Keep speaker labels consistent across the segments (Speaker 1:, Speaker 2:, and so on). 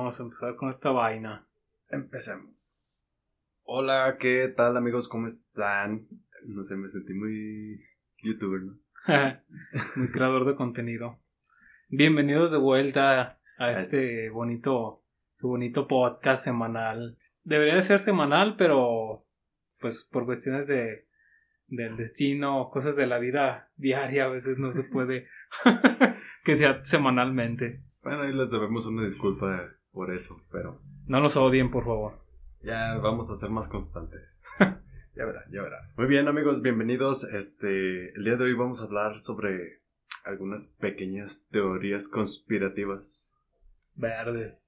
Speaker 1: vamos a empezar con esta vaina.
Speaker 2: Empecemos. Hola, ¿qué tal amigos? ¿Cómo están? No sé, me sentí muy youtuber, ¿no?
Speaker 1: muy creador de contenido. Bienvenidos de vuelta a este bonito, su bonito podcast semanal. Debería de ser semanal, pero pues por cuestiones de del destino, cosas de la vida diaria, a veces no se puede que sea semanalmente.
Speaker 2: Bueno, ahí les debemos una disculpa por eso, pero...
Speaker 1: No nos odien, por favor.
Speaker 2: Ya vamos a ser más constantes. ya verá, ya verá. Muy bien, amigos, bienvenidos. Este, el día de hoy vamos a hablar sobre algunas pequeñas teorías conspirativas.
Speaker 1: Verde.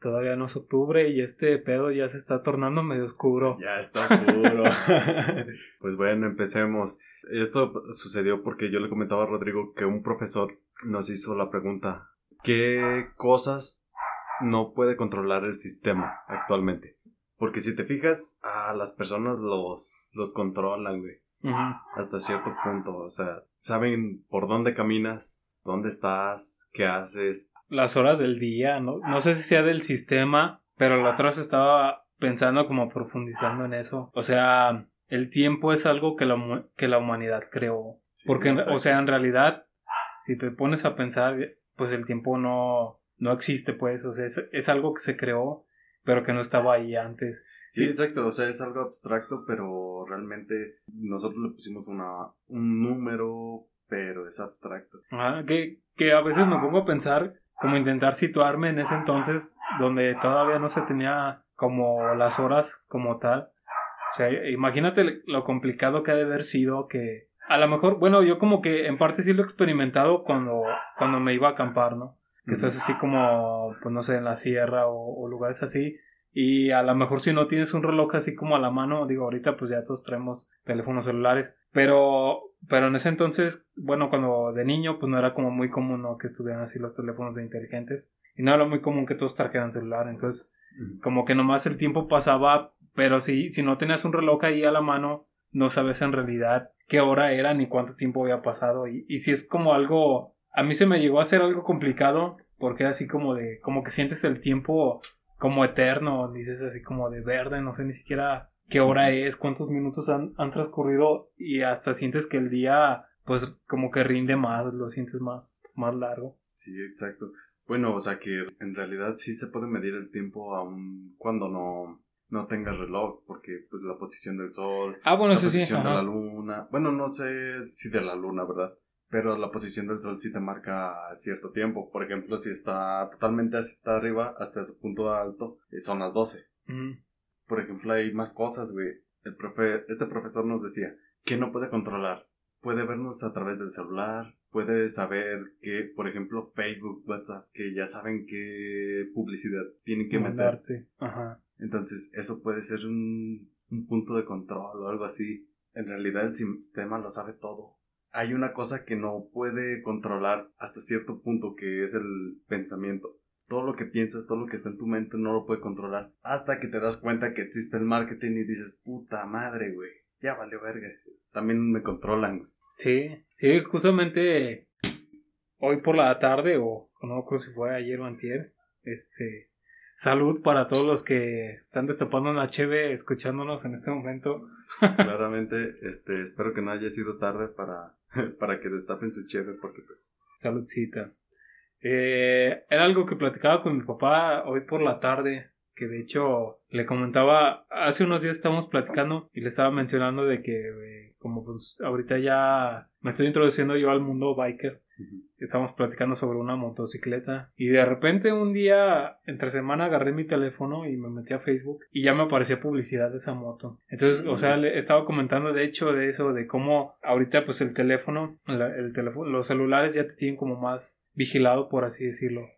Speaker 1: Todavía no es octubre y este pedo ya se está tornando medio oscuro.
Speaker 2: Ya está oscuro. pues bueno, empecemos. Esto sucedió porque yo le comentaba a Rodrigo que un profesor nos hizo la pregunta, ¿qué cosas no puede controlar el sistema actualmente? Porque si te fijas, a las personas los, los controlan, güey. Hasta cierto punto. O sea, saben por dónde caminas, dónde estás, qué haces.
Speaker 1: Las horas del día, ¿no? No sé si sea del sistema, pero la otra vez estaba pensando como profundizando en eso. O sea, el tiempo es algo que la, que la humanidad creó. Porque, o sea, en realidad, si te pones a pensar, pues el tiempo no, no existe, pues. O sea, es, es algo que se creó pero que no estaba ahí antes.
Speaker 2: Sí, exacto, o sea, es algo abstracto, pero realmente nosotros le pusimos una, un número, pero es abstracto.
Speaker 1: Ah, que, que a veces me pongo a pensar, como intentar situarme en ese entonces donde todavía no se tenía como las horas como tal. O sea, imagínate lo complicado que ha de haber sido que a lo mejor, bueno, yo como que en parte sí lo he experimentado cuando, cuando me iba a acampar, ¿no? Que estás así como, pues no sé, en la sierra o, lugares así. Y a lo mejor si no tienes un reloj así como a la mano, digo, ahorita pues ya todos traemos teléfonos celulares, pero, pero en ese entonces, bueno, cuando de niño, pues no era como muy común, ¿no? Que estuvieran así los teléfonos de inteligentes. Y no era muy común que todos trajeran celular, entonces, como que nomás el tiempo pasaba, pero si, si no tenías un reloj ahí a la mano, no sabes en realidad qué hora era ni cuánto tiempo había pasado. Y, y si es como algo a mí se me llegó a hacer algo complicado porque así como de, como que sientes el tiempo como eterno, dices así como de verde, no sé ni siquiera qué hora es, cuántos minutos han, transcurrido y hasta sientes que el día pues como que rinde más, lo sientes más, más largo.
Speaker 2: Sí, exacto. Bueno, o sea que en realidad sí se puede medir el tiempo aún cuando no, no tengas reloj, porque pues la posición del sol,
Speaker 1: ah, bueno,
Speaker 2: la
Speaker 1: posición
Speaker 2: de la luna, bueno, no sé si de la luna, ¿verdad? Pero la posición del sol sí te marca cierto tiempo. Por ejemplo, si está totalmente hasta arriba, hasta su punto alto, eh, son las 12. Por ejemplo, hay más cosas, güey. El profe, este profesor nos decía que no puede controlar. Puede vernos a través del celular, puede saber que, por ejemplo, Facebook, WhatsApp, que ya saben qué publicidad tienen que meter. Ajá. Entonces, eso puede ser un, un punto de control o algo así. En realidad, el sistema lo sabe todo hay una cosa que no puede controlar hasta cierto punto, que es el pensamiento. Todo lo que piensas, todo lo que está en tu mente no lo puede controlar. Hasta que te das cuenta que existe el marketing y dices, puta madre, güey, ya valió verga. También me controlan, güey.
Speaker 1: Sí, sí, justamente hoy por la tarde, o no creo si fue ayer o antier, este, salud para todos los que están destapando una cheve escuchándonos en este momento.
Speaker 2: Claramente, este, espero que no haya sido tarde para para que destapen su cheve porque pues...
Speaker 1: Saludcita. Eh, era algo que platicaba con mi papá hoy por la tarde, que de hecho le comentaba, hace unos días estábamos platicando y le estaba mencionando de que eh, como pues ahorita ya me estoy introduciendo yo al mundo biker Estábamos platicando sobre una motocicleta y de repente un día entre semana agarré mi teléfono y me metí a Facebook y ya me aparecía publicidad de esa moto. Entonces, o sea, le estaba comentando de hecho de eso, de cómo ahorita pues el teléfono, el teléfono, los celulares ya te tienen como más vigilado por así decirlo.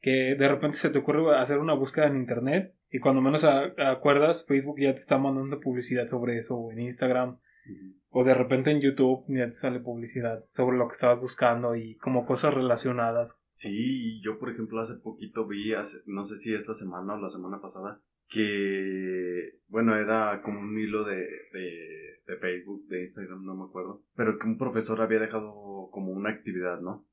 Speaker 1: Que de repente se te ocurre hacer una búsqueda en internet y cuando menos acuerdas Facebook ya te está mandando publicidad sobre eso o en Instagram o de repente en YouTube ya te sale publicidad sobre lo que estabas buscando y como cosas relacionadas.
Speaker 2: Sí, yo por ejemplo hace poquito vi, no sé si esta semana o la semana pasada, que, bueno, era como un hilo de, de, Facebook, de Instagram, no me acuerdo, pero que un profesor había dejado como una actividad, ¿no?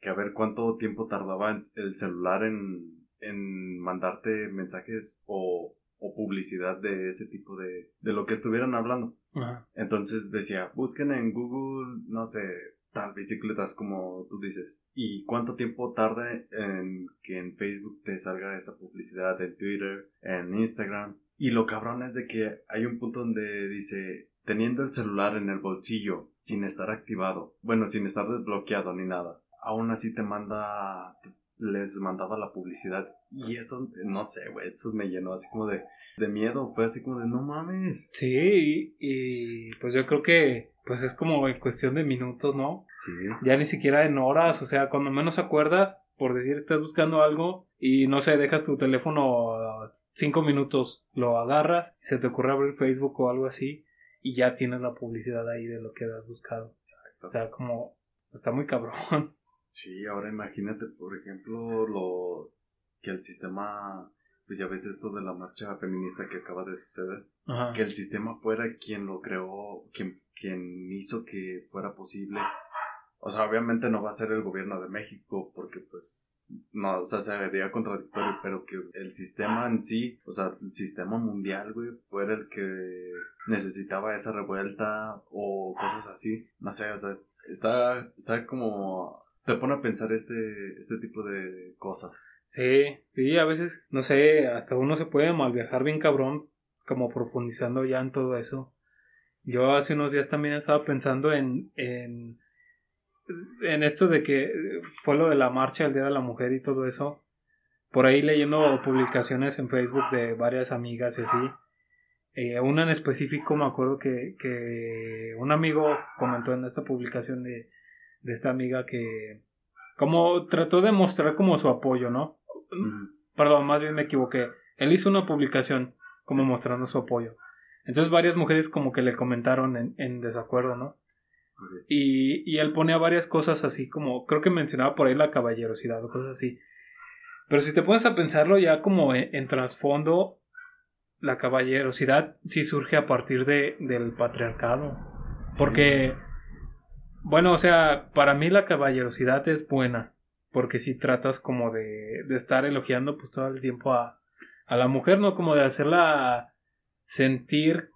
Speaker 2: Que a ver cuánto tiempo tardaba el celular en, en mandarte mensajes o, o publicidad de ese tipo de, de lo que estuvieran hablando. Entonces decía, busquen en Google, no sé, tal bicicletas como tú dices. ¿Y cuánto tiempo tarda en que en Facebook te salga esa publicidad, en Twitter, en Instagram? Y lo cabrón es de que hay un punto donde dice, teniendo el celular en el bolsillo, sin estar activado, bueno, sin estar desbloqueado ni nada, aún así te manda, les mandaba la publicidad. Y eso, no sé, güey, eso me llenó así como de, de miedo, fue así como de, no mames.
Speaker 1: Sí, y, pues yo creo que pues es como en cuestión de minutos, ¿no?
Speaker 2: Sí.
Speaker 1: Ya ni siquiera en horas, o sea, cuando menos acuerdas, por decir, estás buscando algo y no sé, dejas tu teléfono cinco minutos, lo agarras, se te ocurre abrir Facebook o algo así y ya tienes la publicidad ahí de lo que has buscado. O sea, como está muy cabrón.
Speaker 2: Sí, ahora imagínate, por ejemplo, lo que el sistema, pues ya ves esto de la marcha feminista que acaba de suceder,
Speaker 1: Ajá.
Speaker 2: que el sistema fuera quien lo creó, quien, quien hizo que fuera posible. O sea, obviamente no va a ser el gobierno de México, porque pues, no, o sea, sería contradictorio, pero que el sistema en sí, o sea, el sistema mundial, güey, fuera el que necesitaba esa revuelta o cosas así. No sé, o sea, está, está como te pone a pensar este, este tipo de cosas.
Speaker 1: Sí, sí, a veces, no sé, hasta uno se puede mal viajar bien cabrón, como profundizando ya en todo eso. Yo hace unos días también estaba pensando en, en, en esto de que fue lo de la marcha del Día de la Mujer y todo eso. Por ahí leyendo publicaciones en Facebook de varias amigas y así. Eh, una en específico me acuerdo que, que un amigo comentó en esta publicación de, de esta amiga que como trató de mostrar como su apoyo, ¿no? Perdón, más bien me equivoqué. Él hizo una publicación como
Speaker 2: Sí.
Speaker 1: mostrando su apoyo. Entonces varias mujeres como que le comentaron en, en desacuerdo, ¿no? Y, y él ponía varias cosas así como, creo que mencionaba por ahí la caballerosidad o cosas así. Pero si te pones a pensarlo ya como en, en trasfondo, la caballerosidad sí surge a partir de, del patriarcado. Porque, bueno, o sea, para mí la caballerosidad es buena. Porque si tratas como de, de estar elogiando pues todo el tiempo a, a la mujer, ¿no? Como de hacerla sentir,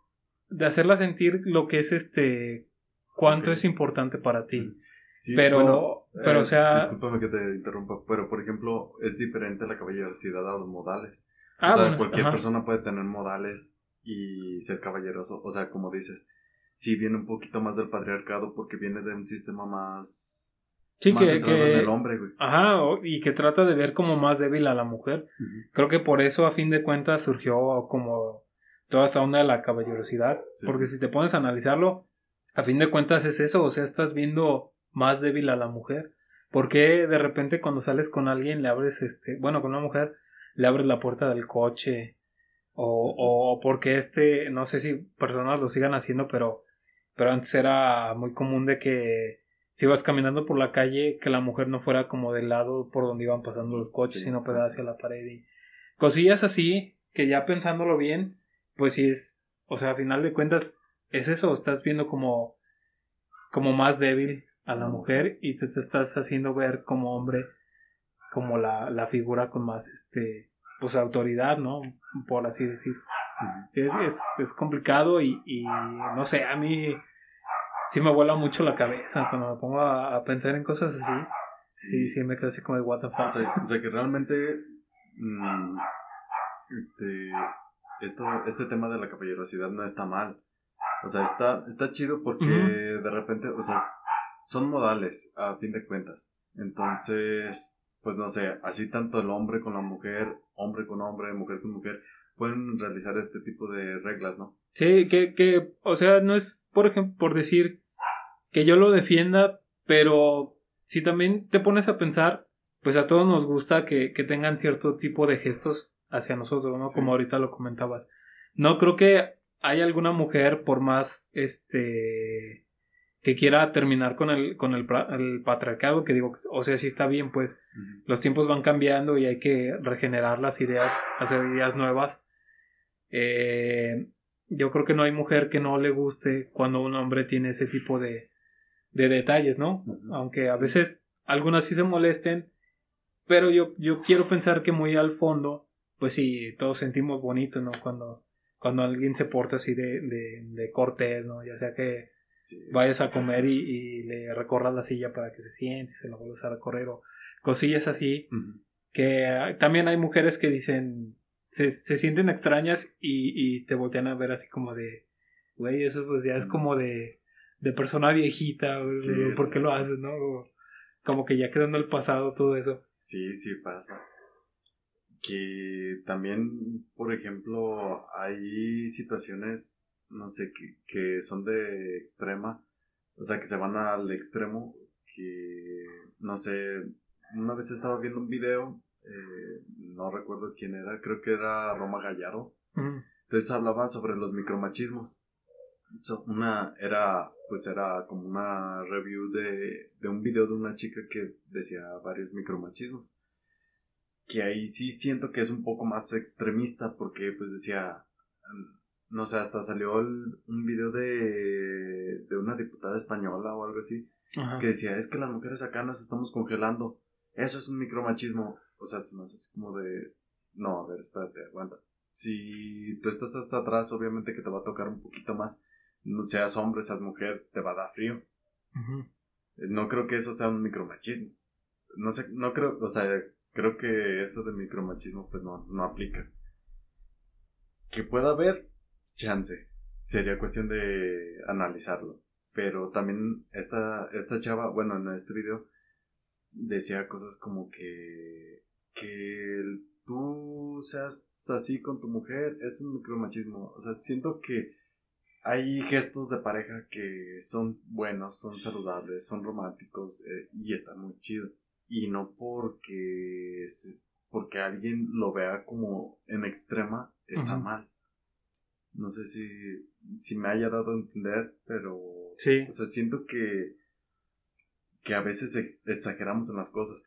Speaker 1: de hacerla sentir lo que es este, cuánto es importante para ti.
Speaker 2: Sí,
Speaker 1: pero,
Speaker 2: bueno,
Speaker 1: pero,
Speaker 2: eh,
Speaker 1: o sea,
Speaker 2: Discúlpame que te interrumpa, pero por ejemplo, es diferente la caballerosidad a los modales.
Speaker 1: ah,
Speaker 2: o sea,
Speaker 1: bueno,
Speaker 2: cualquier
Speaker 1: ajá.
Speaker 2: persona puede tener modales y ser caballeroso. O sea, como dices, sí viene un poquito más del patriarcado porque viene de un sistema más,
Speaker 1: Sí,
Speaker 2: más
Speaker 1: que,
Speaker 2: en el hombre, güey.
Speaker 1: ajá, y que trata de ver como más débil a la mujer. Creo que por eso, a fin de cuentas, surgió como toda esta onda de la caballerosidad.
Speaker 2: Sí.
Speaker 1: Porque si te pones a analizarlo, a fin de cuentas es eso, o sea, estás viendo más débil a la mujer. Porque de repente cuando sales con alguien le abres, este, bueno, con una mujer, le abres la puerta del coche? O, o porque este, no sé si personas lo sigan haciendo, pero, pero antes era muy común de que si ibas caminando por la calle, que la mujer no fuera como del lado por donde iban pasando los coches,
Speaker 2: Sí.
Speaker 1: sino pegada hacia la pared y cosillas así, que ya pensándolo bien, pues sí es, o sea, a final de cuentas, es eso, estás viendo como, como más débil a la mujer y tú te estás haciendo ver como hombre, como la, la figura con más, este, pues autoridad, ¿no? Por así decir. Sí, es, es, es complicado y, y no sé, a mí sí me vuela mucho la cabeza cuando me pongo a, a pensar en cosas así. Sí, sí, me quedo así como de what the fuck.
Speaker 2: O sea, o sea que realmente mm, este esto este tema de la caballerosidad no está mal. O sea, está está chido porque de repente, o sea, son modales a fin de cuentas. Entonces, pues no sé, así tanto el hombre con la mujer, hombre con hombre, mujer con mujer, pueden realizar este tipo de reglas, ¿no?
Speaker 1: Sí, que, que, o sea, no es, por ejemplo, por decir que yo lo defienda, pero si también te pones a pensar, pues a todos nos gusta que, que tengan cierto tipo de gestos hacia nosotros, ¿no?
Speaker 2: Sí.
Speaker 1: Como ahorita lo comentabas. No creo que haya alguna mujer, por más, este, que quiera terminar con el, con el, el patriarcado, que digo, o sea, sí está bien, pues, los tiempos van cambiando y hay que regenerar las ideas, hacer ideas nuevas. Eh, yo creo que no hay mujer que no le guste cuando un hombre tiene ese tipo de, de detalles, ¿no? Aunque a veces algunas sí se molesten, Pero yo, yo quiero pensar que muy al fondo, pues sí, todos sentimos bonito, ¿no? Cuando, cuando alguien se porta así de, de, de cortés, ¿no? Ya sea que vayas a comer y, y, le recorras la silla para que se siente y se la vuelvas a recorrer o cosillas así. Que también hay mujeres que dicen, se, se sienten extrañas y, y, te voltean a ver así como de, güey, eso pues ya es como de, de persona viejita, ¿por qué lo haces, no? como que ya quedó en el pasado todo eso.
Speaker 2: Sí, sí pasa. Que también, por ejemplo, hay situaciones, no sé, que, que son de extrema, o sea, que se van al extremo, que, no sé, una vez estaba viendo un video, eh, no recuerdo quién era, creo que era Roma Gallardo. Entonces hablaba sobre los micromachismos. una era, pues era como una review de, de un video de una chica que decía varios micromachismos. Que ahí sí siento que es un poco más extremista porque pues decía, no sé, hasta salió un video de, de una diputada española o algo así, que decía, es que las mujeres acá nos estamos congelando eso es un micromachismo. O sea, es más así como de. No, a ver, espérate, aguanta. Si tú estás hasta atrás, obviamente que te va a tocar un poquito más. No seas hombre, seas mujer, te va a dar frío. No creo que eso sea un micromachismo. No sé, no creo, o sea, creo que eso de micromachismo pues no, no aplica. Que pueda haber, chance. Sería cuestión de analizarlo. Pero también esta, esta chava, bueno, en este video, decía cosas como que, que tú seas así con tu mujer es un micromachismo. O sea, siento que hay gestos de pareja que son buenos, son saludables, son románticos eh, y están muy chidos. Y no porque, porque alguien lo vea como en extrema, está mal. No sé si, si me haya dado a entender, pero... Sí. O sea, siento que que a veces exageramos en las cosas.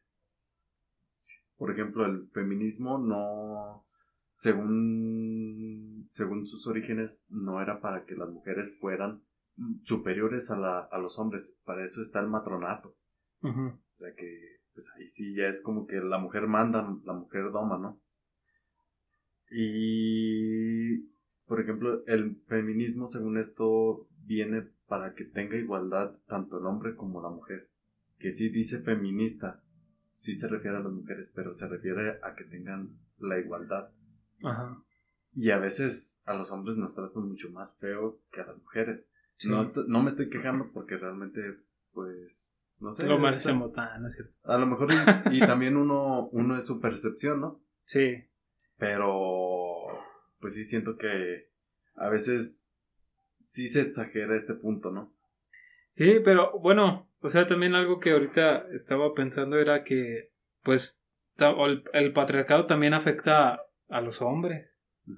Speaker 2: Por ejemplo, el feminismo no, según, según sus orígenes, no era para que las mujeres fueran superiores a, la, a los hombres. Para eso está el matronato. O sea que, pues ahí sí ya es como que la mujer manda, la mujer doma, ¿no? Y, por ejemplo, el feminismo, según esto, viene para que tenga igualdad tanto el hombre como la mujer que sí dice feminista, sí se refiere a las mujeres, pero se refiere a que tengan la igualdad. Ajá. Y a veces a los hombres nos tratan mucho más feo que a las mujeres. No, no me estoy quejando porque realmente, pues, no sé.
Speaker 1: Lo merecemos tan, ¿es cierto?
Speaker 2: A lo mejor, y, también uno, uno es su percepción, ¿no? Sí. Pero, pues sí siento que a veces sí se exagera este punto, ¿no?
Speaker 1: Sí, pero bueno, o sea, también algo que ahorita estaba pensando era que, pues, el, patriarcado también afecta a los hombres.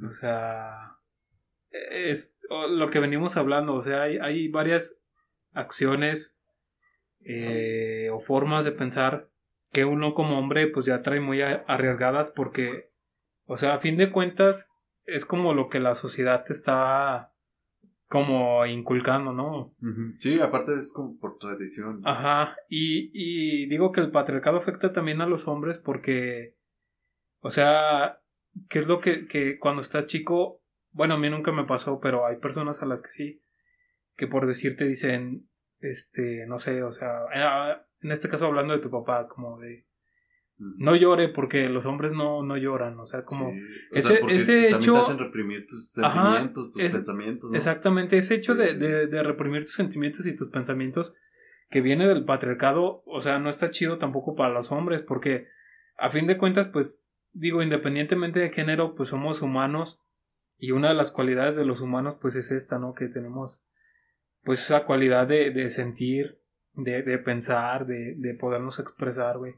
Speaker 1: O sea, es lo que venimos hablando. O sea, hay, hay varias acciones eh, o formas de pensar que uno como hombre pues ya trae muy arriesgadas porque, o sea, a fin de cuentas es como lo que la sociedad te está como inculcando, ¿no?
Speaker 2: Sí, aparte es como por tradición.
Speaker 1: Ajá, y, y digo que el patriarcado afecta también a los hombres porque, o sea, ¿qué es lo que, que cuando estás chico, bueno, a mí nunca me pasó, pero hay personas a las que sí, que por decirte dicen, este, no sé, o sea, en este caso hablando de tu papá, como de, no llore porque los hombres no, no lloran, o sea, como ese, ese hecho... Te hacen reprimir tus sentimientos, tus pensamientos. Exactamente, ese hecho de, De, reprimir tus sentimientos y tus pensamientos que viene del patriarcado, o sea, no está chido tampoco para los hombres porque a fin de cuentas, pues digo, independientemente de género, pues somos humanos y una de las cualidades de los humanos pues es esta, ¿no? Que tenemos pues esa cualidad de, de sentir, de, de pensar, de, de podernos expresar, güey.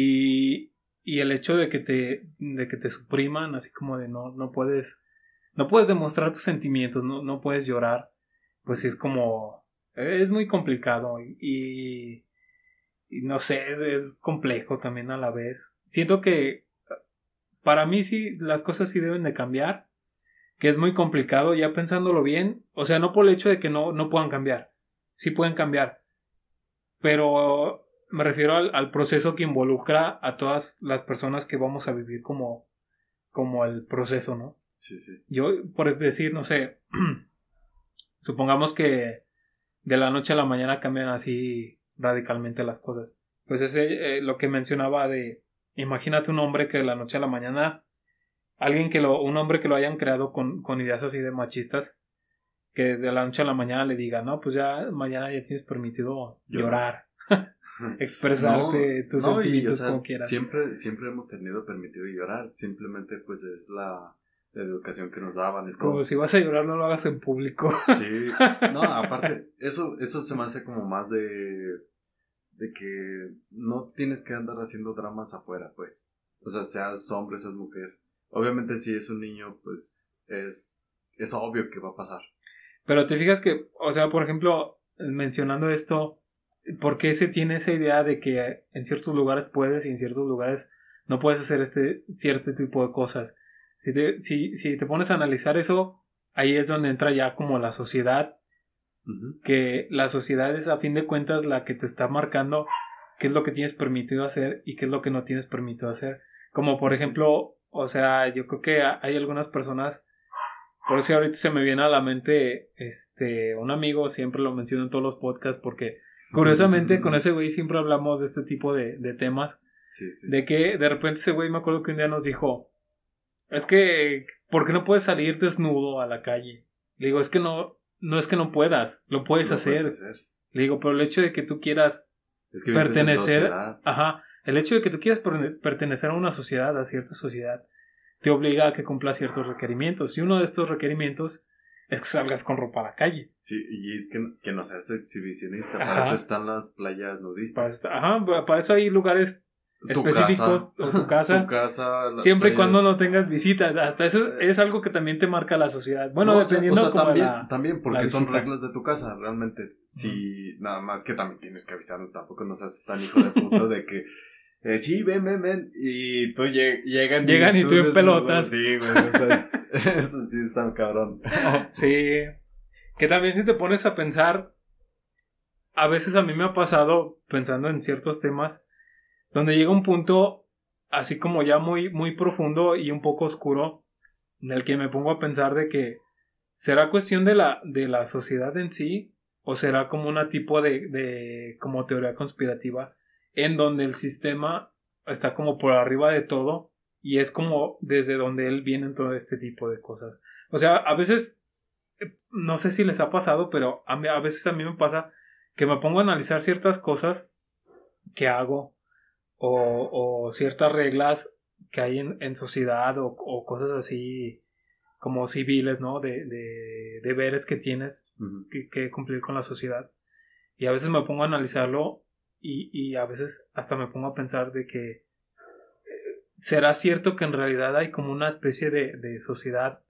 Speaker 1: Y, el hecho de que te, de que te supriman, así como de no, no puedes, no puedes demostrar tus sentimientos, no, no puedes llorar, pues es como, es muy complicado y, y, no sé, es, es, complejo también a la vez. Siento que para mí sí, las cosas sí deben de cambiar, que es muy complicado ya pensándolo bien, o sea, no por el hecho de que no, no puedan cambiar, sí pueden cambiar, pero me refiero al, al, proceso que involucra a todas las personas que vamos a vivir como, como el proceso, ¿no?
Speaker 2: Sí, sí.
Speaker 1: Yo, por decir, no sé, supongamos que de la noche a la mañana cambian así radicalmente las cosas. Pues es eh, lo que mencionaba de, imagínate un hombre que de la noche a la mañana, alguien que lo, un hombre que lo hayan creado con, con ideas así de machistas, que de la noche a la mañana le diga, no, pues ya mañana ya tienes permitido llorar, expresarte tus sentimientos como quieras.
Speaker 2: Siempre, siempre hemos tenido permitido llorar, simplemente pues es la, la educación que nos daban.
Speaker 1: Es como, si vas a llorar no lo hagas en público.
Speaker 2: sí, no, aparte, eso, eso se me hace como más de, de que no tienes que andar haciendo dramas afuera, pues. O sea, seas hombre, seas mujer. Obviamente si es un niño, pues es, es obvio que va a pasar.
Speaker 1: Pero te fijas que, o sea, por ejemplo, mencionando esto, ¿por qué se tiene esa idea de que en ciertos lugares puedes y en ciertos lugares no puedes hacer este cierto tipo de cosas? Si te, si, si te pones a analizar eso, ahí es donde entra ya como la sociedad, que la sociedad es a fin de cuentas la que te está marcando qué es lo que tienes permitido hacer y qué es lo que no tienes permitido hacer. Como por ejemplo, o sea, yo creo que hay algunas personas por eso ahorita se me viene a la mente este un amigo, siempre lo menciono en todos los podcasts porque curiosamente con ese güey siempre hablamos de este tipo de, de temas. De que de repente ese güey me acuerdo que un día nos dijo, es que, ¿por qué no puedes salir desnudo a la calle? Le digo, es que no, no es que no puedas, lo puedes, hacer. Le digo, pero el hecho de que tú quieras pertenecer, ajá, el hecho de que tú quieras pertenecer a una sociedad, a cierta sociedad, te obliga a que cumpla ciertos requerimientos. Y uno de estos requerimientos es que salgas con ropa a la calle.
Speaker 2: Sí, y es que, que no seas exhibicionista. Para eso están las playas nudistas.
Speaker 1: ajá, para eso hay lugares específicos o tu casa.
Speaker 2: tu casa
Speaker 1: siempre y cuando no tengas visitas. Hasta eso es algo que también te marca la sociedad. Bueno, dependiendo
Speaker 2: también, también porque son reglas de tu casa, realmente. Si nada más que también tienes que avisar, tampoco no seas tan hijo de puta de que eh, sí, ven, ven, ven. Y tú llegan.
Speaker 1: Llegan y, tú, en pelotas.
Speaker 2: Sí, güey. O sea, eso sí está cabrón.
Speaker 1: sí. Que también si te pones a pensar. A veces a mí me ha pasado, pensando en ciertos temas, donde llega un punto así como ya muy, muy profundo y un poco oscuro, en el que me pongo a pensar de que será cuestión de la, de la sociedad en sí, o será como una tipo de, de como teoría conspirativa en donde el sistema está como por arriba de todo y es como desde donde él viene todo este tipo de cosas. O sea, a veces, no sé si les ha pasado, pero a, a veces a mí me pasa que me pongo a analizar ciertas cosas que hago o, o ciertas reglas que hay en, en sociedad o, o, cosas así como civiles, ¿no? De, de deberes que tienes que, que, cumplir con la sociedad. Y a veces me pongo a analizarlo y, y a veces hasta me pongo a pensar de que eh, será cierto que en realidad hay como una especie de, de sociedad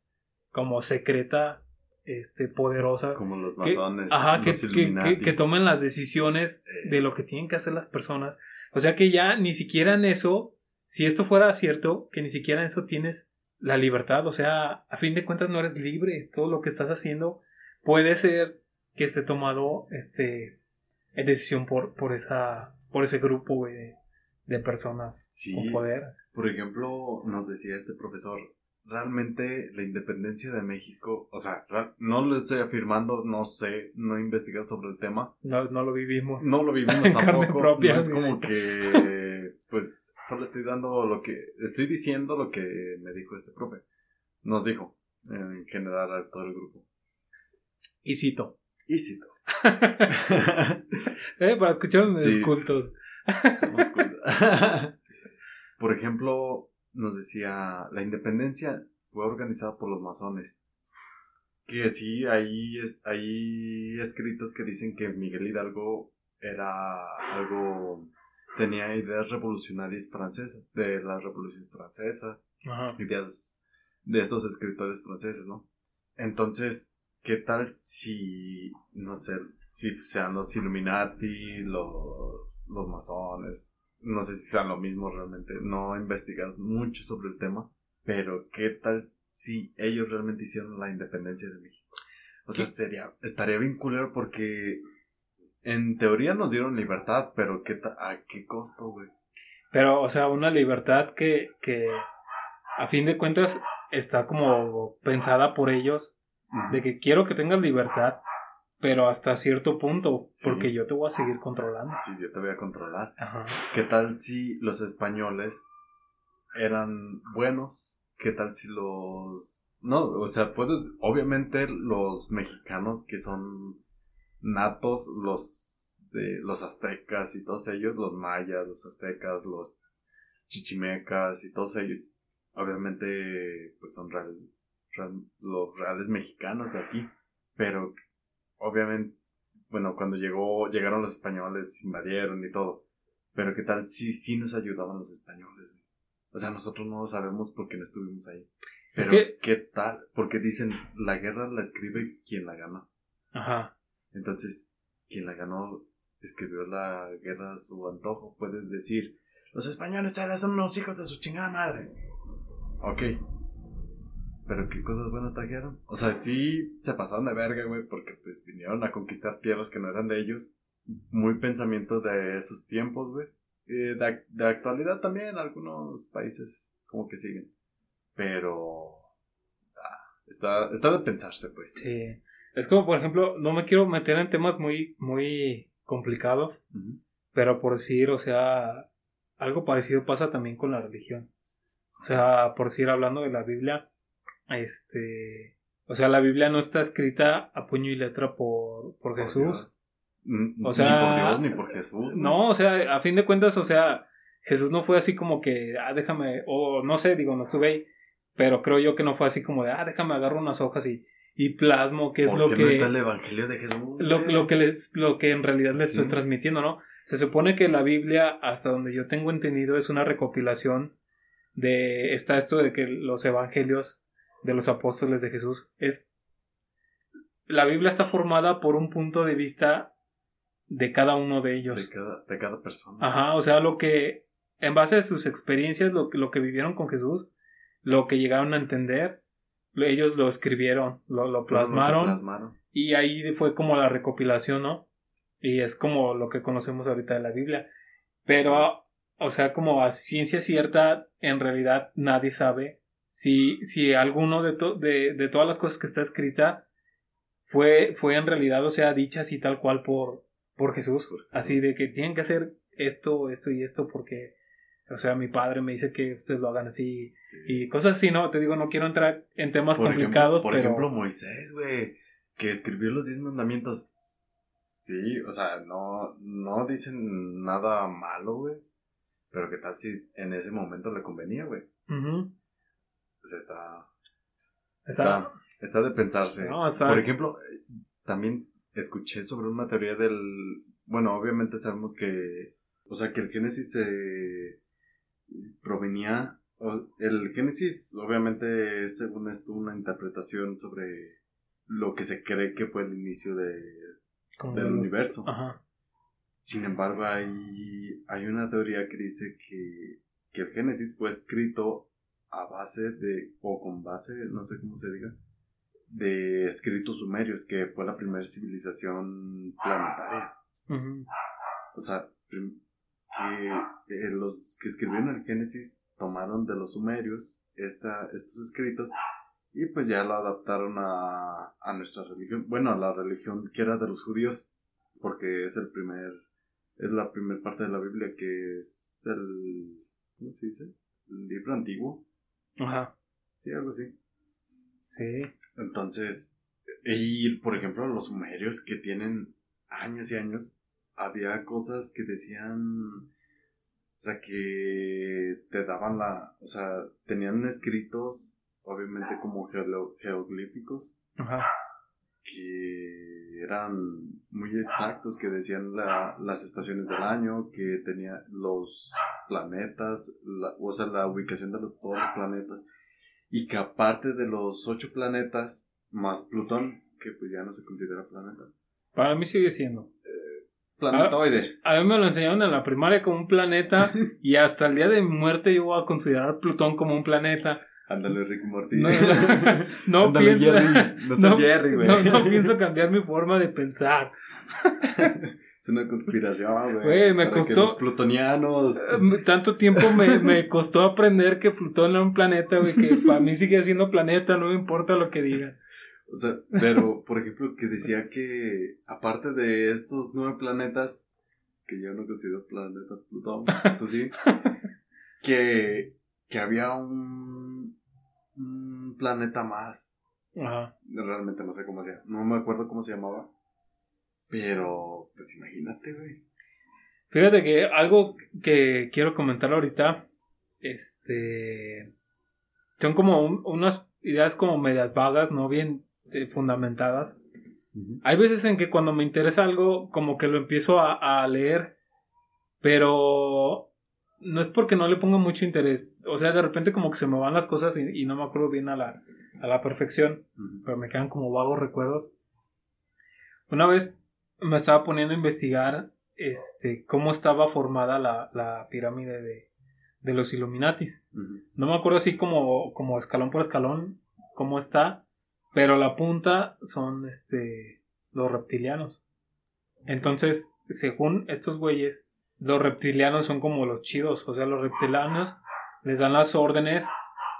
Speaker 1: como secreta este poderosa
Speaker 2: como los masones
Speaker 1: ajá, que, que, que, tomen las decisiones eh. de lo que tienen que hacer las personas. O sea que ya ni siquiera en eso si esto fuera cierto que ni siquiera en eso tienes la libertad. O sea a fin de cuentas no eres libre. Todo lo que estás haciendo puede ser que esté tomado este decisión por, por, esa, por ese grupo de, de personas con poder.
Speaker 2: Por ejemplo, nos decía este profesor, realmente la independencia de México, o sea, no lo estoy afirmando, no sé, no he investigado sobre el tema.
Speaker 1: No, no lo vivimos.
Speaker 2: No lo vivimos tampoco. Propia, no es como que, pues, solo estoy dando lo que, estoy diciendo lo que me dijo este profe. Nos dijo, en general, a todo el grupo.
Speaker 1: Y cito.
Speaker 2: Y cito.
Speaker 1: eh, para escuchar sí. cultos.
Speaker 2: por ejemplo, nos decía, la independencia fue organizada por los masones. Que sí, hay, es, hay escritos que dicen que Miguel Hidalgo era algo, tenía ideas revolucionarias francesas, de la revolución francesa, ideas de estos escritores franceses, ¿no? Entonces, ¿qué tal si, no sé, si sean los Illuminati, los, los masones, no sé si sean lo mismo realmente, no he investigado mucho sobre el tema, pero ¿qué tal si ellos realmente hicieron la independencia de México? O sea, sería, estaría bien culero porque en teoría nos dieron libertad, pero ¿qué ¿a qué costo, güey?
Speaker 1: Pero, o sea, una libertad que, que a fin de cuentas está como pensada por ellos, de que quiero que tengas libertad, pero hasta cierto punto, porque yo te voy a seguir controlando.
Speaker 2: Sí, yo te voy a controlar. ¿Qué tal si los españoles eran buenos? ¿Qué tal si los... No, o sea, puedes, obviamente los mexicanos que son natos, los de los aztecas y todos ellos, los mayas, los aztecas, los chichimecas y todos ellos, obviamente pues son los reales mexicanos de aquí, pero obviamente, bueno, cuando llegó, llegaron los españoles, invadieron y todo. Pero qué tal si sí nos ayudaban los españoles. O sea, nosotros no lo sabemos porque no estuvimos ahí. Pero qué tal, porque dicen, la guerra la escribe quien la gana. Ajá. Entonces, quien la ganó escribió la guerra a su antojo. Puedes decir, los españoles son unos hijos de su chingada madre. Ok, pero qué cosas buenas trajeron. O sea, sí se pasaron de verga, güey, porque pues vinieron a conquistar tierras que no eran de ellos. Muy pensamiento de esos tiempos, güey. Eh, de, de, actualidad también, algunos países como que siguen. Pero está, está, de pensarse, pues.
Speaker 1: Sí. Es como, por ejemplo, no me quiero meter en temas muy, muy complicados, pero por decir, o sea, algo parecido pasa también con la religión. O sea, por decir, hablando de la Biblia, este, o sea, la Biblia no está escrita a puño y letra por, por, Jesús.
Speaker 2: O sea, ni por Dios ni por Jesús.
Speaker 1: ¿no? o sea, a fin de cuentas, o sea, Jesús no fue así como que, ah, déjame, o no sé, digo, no estuve ahí, pero creo yo que no fue así como de, ah, déjame agarro unas hojas y, y plasmo qué es lo que...
Speaker 2: no está el Evangelio de Jesús?
Speaker 1: Lo, lo, que les, lo que en realidad les estoy transmitiendo, ¿no? Se supone que la Biblia, hasta donde yo tengo entendido, es una recopilación de, está esto de que los evangelios de los apóstoles de Jesús es la Biblia está formada por un punto de vista de cada uno de ellos.
Speaker 2: De cada, de cada persona.
Speaker 1: Ajá, o sea, lo que, en base a sus experiencias, lo, lo que vivieron con Jesús, lo que llegaron a entender, ellos lo escribieron, lo, lo plasmaron, plasmaron, y ahí fue como la recopilación, ¿no? Y es como lo que conocemos ahorita de la Biblia. Pero, o sea, como a ciencia cierta, en realidad nadie sabe si, si alguno de, de, de, todas las cosas que está escrita fue, fue en realidad, o sea, dicha así tal cual por, por Jesús. Así de que tienen que hacer esto, esto y esto porque, o sea, mi padre me dice que ustedes lo hagan así y cosas así, ¿no? Te digo, no quiero entrar en temas complicados.
Speaker 2: por ejemplo, Moisés, güey, que escribió los diez mandamientos. Sí, o sea, no, no dicen nada malo, güey. Pero qué tal si en ese momento le convenía, güey pues está, está, está, de pensarse. Por ejemplo, también escuché sobre una teoría del, bueno, obviamente sabemos que, o sea, que el Génesis se provenía, el Génesis obviamente es según esto una interpretación sobre lo que se cree que fue el inicio de, del universo. Sin embargo, hay, hay una teoría que dice que, que el Génesis fue escrito a base de, o con base, no sé cómo se diga, de escritos sumerios, que fue la primera civilización planetaria. O sea, que eh, los que escribieron el Génesis tomaron de los sumerios esta, estos escritos y pues ya lo adaptaron a, a nuestra religión, bueno, a la religión que era de los judíos, porque es el primer, es la primera parte de la Biblia que es el, ¿cómo se dice? El libro antiguo Ajá. Sí, algo así. Sí. Entonces, y por ejemplo, los sumerios que tienen años y años, había cosas que decían, o sea, que te daban la, o sea, tenían escritos, obviamente como geoglíficos, Ajá. Que eran muy exactos, que decían las estaciones del año, que tenía los planetas, o sea, la ubicación de los, todos los planetas, y que aparte de los ocho planetas, más Plutón, que pues ya no se considera planeta.
Speaker 1: Para mí sigue siendo.
Speaker 2: Eh, planetoide.
Speaker 1: A, mí me lo enseñaron en la primaria como un planeta y hasta el día de mi muerte yo voy a considerar Plutón como un planeta.
Speaker 2: Ándale, Rick Morty.
Speaker 1: No, pienso, No, no pienso cambiar mi forma de pensar.
Speaker 2: Es una conspiración, güey.
Speaker 1: Güey, me
Speaker 2: para que
Speaker 1: costó-
Speaker 2: los plutonianos.
Speaker 1: Eh, Tanto tiempo me, me costó aprender que Plutón era un planeta, güey, que para mí sigue siendo planeta, no me importa lo que digan.
Speaker 2: O sea, pero, por ejemplo, que decía que, aparte de estos nueve planetas, que yo no considero planeta Plutón, tú sí, que, que había un, un planeta más.
Speaker 1: Ajá.
Speaker 2: Realmente no sé cómo se llama, no me acuerdo cómo se llamaba. Pero, pues imagínate, güey.
Speaker 1: Fíjate que algo que quiero comentar ahorita, este, son como un- unas ideas como medias vagas, no bien eh, fundamentadas. Hay veces en que cuando me interesa algo, como que lo empiezo a, a leer, pero no es porque no le ponga mucho interés. O sea, de repente como que se me van las cosas y, y no me acuerdo bien a la, a la perfección, pero me quedan como vagos recuerdos. Una vez me estaba poniendo a investigar este, cómo estaba formada la, la pirámide de, de los Illuminatis. No me acuerdo así como, como escalón por escalón cómo está, pero la punta son este los reptilianos. Entonces, según estos güeyes, los reptilianos son como los chidos, o sea, los reptilianos les dan las órdenes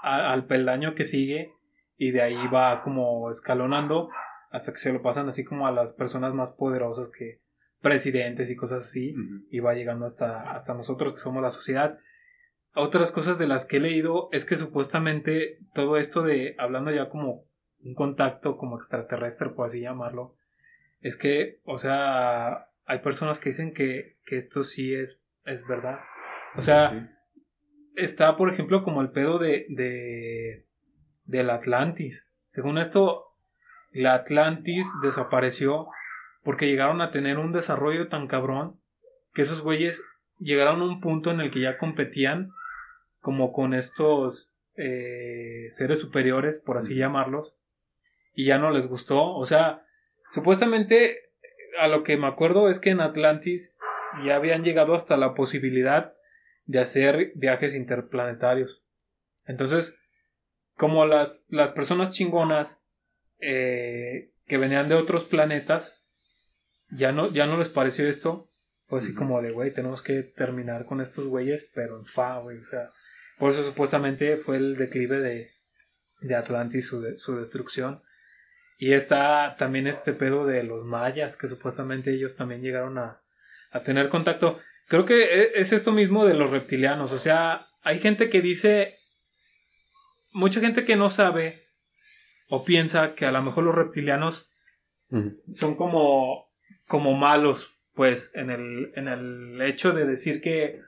Speaker 1: a- al peldaño que sigue y de ahí va como escalonando hasta que se lo pasan así como a las personas más poderosas que presidentes y cosas así y va llegando hasta, hasta nosotros que somos la sociedad. Otras cosas de las que he leído es que supuestamente todo esto de, hablando ya como un contacto como extraterrestre, por así llamarlo, es que, o sea, hay personas que dicen que, que esto sí es, es verdad. O sea,
Speaker 2: Sí.
Speaker 1: está, por ejemplo, como el pedo de, de del Atlantis. Según esto, la Atlantis desapareció porque llegaron a tener un desarrollo tan cabrón que esos güeyes llegaron a un punto en el que ya competían como con estos eh, seres superiores, por así llamarlos, y ya no les gustó. O sea, supuestamente, a lo que me acuerdo es que en Atlantis ya habían llegado hasta la posibilidad de hacer viajes interplanetarios. Entonces, como las, las personas chingonas eh, que venían de otros planetas, ya no, ya no les pareció esto, así
Speaker 2: Ujú.
Speaker 1: como de, güey, tenemos que terminar con estos güeyes, pero en fa, güey, o sea, por eso supuestamente fue el declive de, de Atlantis, su, de- su destrucción. Y está también este pedo de los mayas, que supuestamente ellos también llegaron a, a tener contacto. Creo que e- es esto mismo de los reptilianos. O sea, hay gente que dice. Mucha gente que no sabe o piensa que a lo mejor los reptilianos son como, como malos, pues, en el, en el hecho de decir que,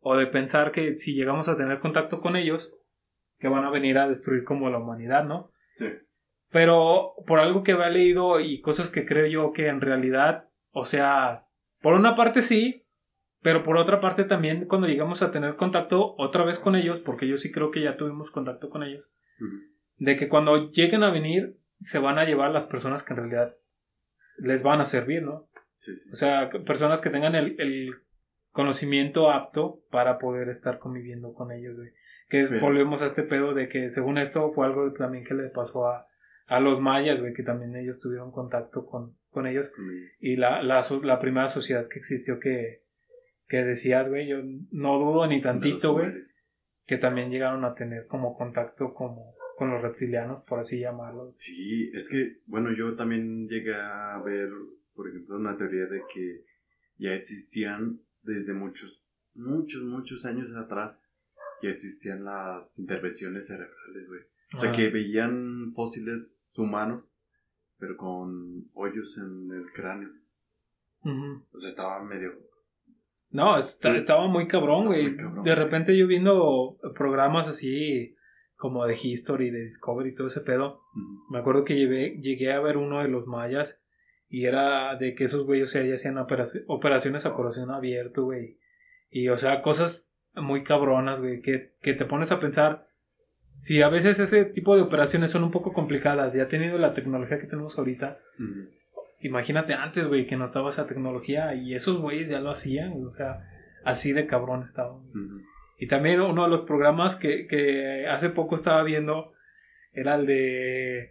Speaker 1: o de pensar que si llegamos a tener contacto con ellos, que van a venir a destruir como la humanidad, ¿no?
Speaker 2: Sí.
Speaker 1: Pero por algo que había leído y cosas que creo yo que en realidad, o sea, por una parte sí, pero por otra parte también cuando llegamos a tener contacto otra vez con ellos, porque yo sí creo que ya tuvimos contacto con ellos, de que cuando lleguen a venir se van a llevar las personas que en realidad les van a servir, ¿no?
Speaker 2: Sí.
Speaker 1: O sea, personas que tengan el, el conocimiento apto para poder estar conviviendo con ellos, güey. Que es- volvemos a este pedo de que según esto fue algo también que le pasó a, a los mayas, güey, que también ellos tuvieron contacto con, con ellos. Y la, la, la primera sociedad que existió que, que decías, güey, yo no dudo ni tantito, güey, que también llegaron a tener como contacto como con los reptilianos, por así llamarlos.
Speaker 2: Sí, es que, bueno, yo también llegué a ver, por ejemplo, una teoría de que ya existían desde muchos, muchos, muchos años atrás, ya existían las intervenciones cerebrales, güey. O sea,
Speaker 1: Ah.
Speaker 2: que veían fósiles humanos, pero con hoyos en el cráneo. O sea, estaba medio...
Speaker 1: No, está- estaba muy cabrón, güey. De repente yo viendo programas así como de History, de Discovery y todo ese pedo, me acuerdo que llevé, llegué a ver uno de los mayas y era de que esos güeyes o sea, ya hacían operaci- operaciones a corazón abierto, güey. Y o sea, cosas muy cabronas, güey, que, que te pones a pensar. Si a veces ese tipo de operaciones son un poco complicadas, ya teniendo la tecnología que tenemos ahorita. Imagínate antes, güey, que no estaba esa tecnología y esos güeyes ya lo hacían, o sea, así de cabrón estaban.
Speaker 2: Ujú.
Speaker 1: Y también uno de los programas que, que hace poco estaba viendo era el de,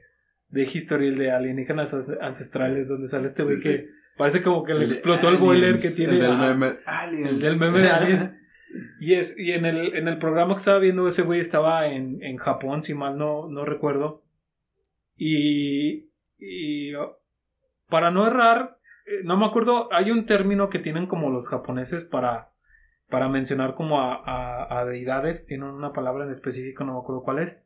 Speaker 1: de History, el de alienígenas ancestrales, donde sale este güey
Speaker 2: Sí, sí.
Speaker 1: que Parece como que le
Speaker 2: El
Speaker 1: explotó el boiler que tiene.
Speaker 2: El del meme.
Speaker 1: el
Speaker 2: Aliens.
Speaker 1: del meme de Aliens. Y, es, y en, el, en el programa que estaba viendo, ese güey estaba en, en Japón, si mal no, no recuerdo. Y, y para no errar, eh, no me acuerdo, hay un término que tienen como los japoneses para, para mencionar como a, a, a deidades, tienen una palabra en específico, no me acuerdo cuál es.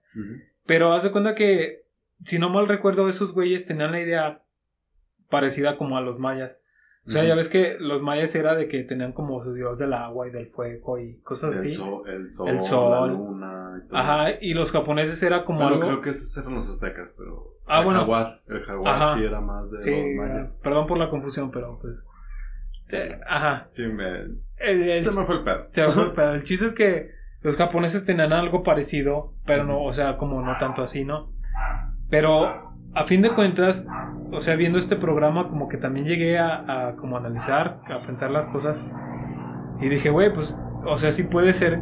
Speaker 1: Pero haz de cuenta que, si no mal recuerdo, esos güeyes tenían la idea parecida como a los mayas. O sea, ya ves que los mayas era de que tenían como su dios del agua y del fuego y cosas así.
Speaker 2: El sol, el sol,
Speaker 1: El sol.
Speaker 2: la luna. y todo.
Speaker 1: Ajá, y los japoneses era como
Speaker 2: Bueno,
Speaker 1: algo...
Speaker 2: creo que esos eran los aztecas, pero.
Speaker 1: Ah,
Speaker 2: el
Speaker 1: bueno.
Speaker 2: jaguar. El jaguar
Speaker 1: Ajá.
Speaker 2: sí era más de
Speaker 1: Sí,
Speaker 2: los mayas.
Speaker 1: perdón por la confusión, pero pues...
Speaker 2: Sí,
Speaker 1: eh, Ajá.
Speaker 2: sí, me.
Speaker 1: El, el-
Speaker 2: Se me fue el pedo.
Speaker 1: se me fue el pedo. El chiste es que los japoneses tenían algo parecido, pero no, o sea, como no tanto así, ¿no? Pero a fin de cuentas, o sea, viendo este programa, como que también llegué a, a como analizar, a pensar las cosas. Y dije, güey, pues, o sea, sí puede ser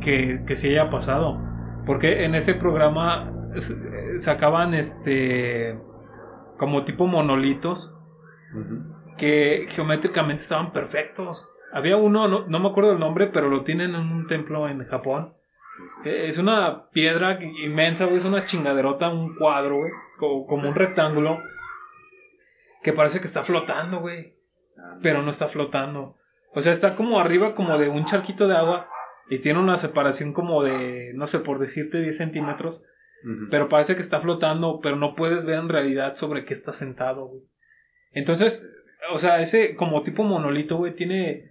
Speaker 1: que, que sí haya pasado. Porque en ese programa eh, sacaban este como tipo monolitos que geométricamente estaban perfectos. Había uno, no, no me acuerdo el nombre, pero lo tienen en un templo en Japón.
Speaker 2: Sí, sí.
Speaker 1: Eh, Es una piedra inmensa, güey. Es una chingaderota, un cuadro, güey. Co- Como, un rectángulo. Que parece que está flotando, güey.
Speaker 2: Ah,
Speaker 1: Pero no está flotando. O sea, está como arriba, como de un charquito de agua. Y tiene una separación como de, no sé, por decirte 10 centímetros. Pero parece que está flotando, pero no puedes ver en realidad sobre qué está sentado, güey. Entonces, o sea, ese como tipo monolito, güey, tiene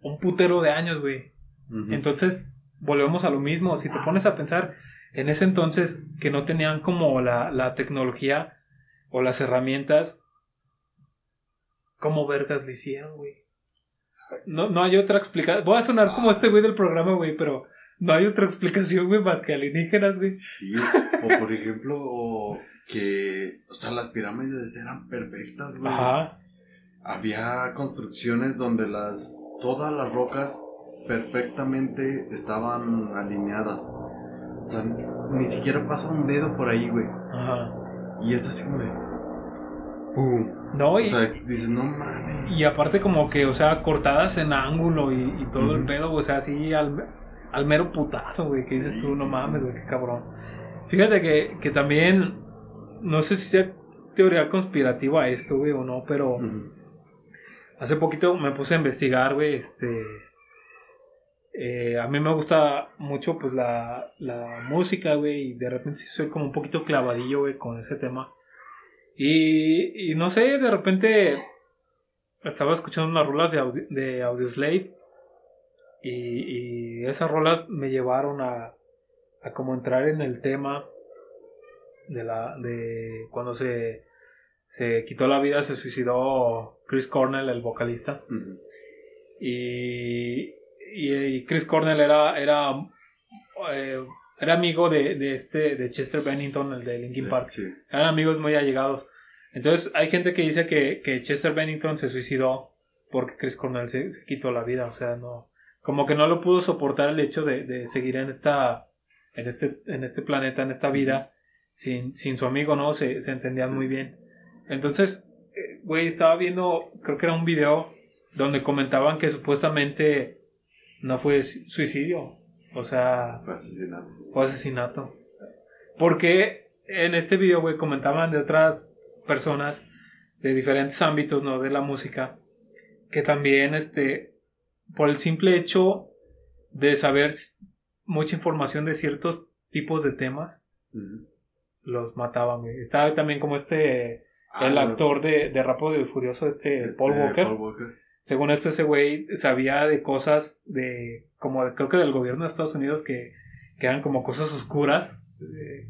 Speaker 1: un putero de años, güey. Entonces, volvemos a lo mismo. Si te pones a pensar en ese entonces que no tenían como la, la tecnología o las herramientas, ¿cómo vergas lo hicieron, güey? No, no hay otra explicación. Voy a sonar como este güey del programa, güey, pero no hay otra explicación, güey, más que alienígenas, güey.
Speaker 2: Sí, o por ejemplo, que, o sea, las pirámides eran perfectas, güey.
Speaker 1: Ajá.
Speaker 2: Había construcciones donde las, todas las rocas perfectamente estaban alineadas. O sea, ni siquiera pasa un dedo por ahí, güey.
Speaker 1: Ajá.
Speaker 2: Y es así como de... ¡Pum!
Speaker 1: No, y,
Speaker 2: O sea, dices, no mames.
Speaker 1: y aparte como que, o sea, cortadas en ángulo y, y todo el pedo, o sea, así al, al mero putazo, güey, que dices
Speaker 2: Sí,
Speaker 1: tú, no
Speaker 2: sí,
Speaker 1: mames, güey, qué cabrón. Fíjate que, que también, no sé si sea teoría conspirativa esto, güey, o no, pero hace poquito me puse a investigar, güey, este... eh, a mí me gusta mucho, pues, la, la música, güey, y de repente sí soy como un poquito clavadillo, güey, con ese tema. Y, y no sé, de repente estaba escuchando unas rolas de, de Audioslave y, y esas rolas me llevaron a, a como entrar en el tema de la de cuando se, se quitó la vida, se suicidó Chris Cornell, el vocalista. Y, y, y Chris Cornell era, era, eh, era amigo de, de este de Chester Bennington, el de Linkin Park
Speaker 2: Sí.
Speaker 1: eran amigos muy allegados. Entonces hay gente que dice que, que Chester Bennington se suicidó porque Chris Cornell se, se quitó la vida, o sea, no, como que no lo pudo soportar el hecho de, de seguir en esta, en este, en este planeta, en esta vida, sin, sin su amigo, ¿no? Se, se entendían
Speaker 2: Sí,
Speaker 1: muy bien. Entonces, eh, güey, estaba viendo, creo que era un video donde comentaban que supuestamente no fue su- suicidio, o sea,
Speaker 2: Fue asesinado.
Speaker 1: fue asesinato. Porque en este video, güey, comentaban de otras personas de diferentes ámbitos, ¿no? De la música, que también, este, por el simple hecho de saber mucha información de ciertos tipos de temas, los mataban, güey. Estaba también como este, el
Speaker 2: Ah,
Speaker 1: actor de, de Rápido y Furioso, este,
Speaker 2: este,
Speaker 1: Paul Walker.
Speaker 2: Paul Walker.
Speaker 1: Según esto, ese güey sabía de cosas de, como de- creo que del gobierno de Estados Unidos que, que eran como cosas oscuras. eh,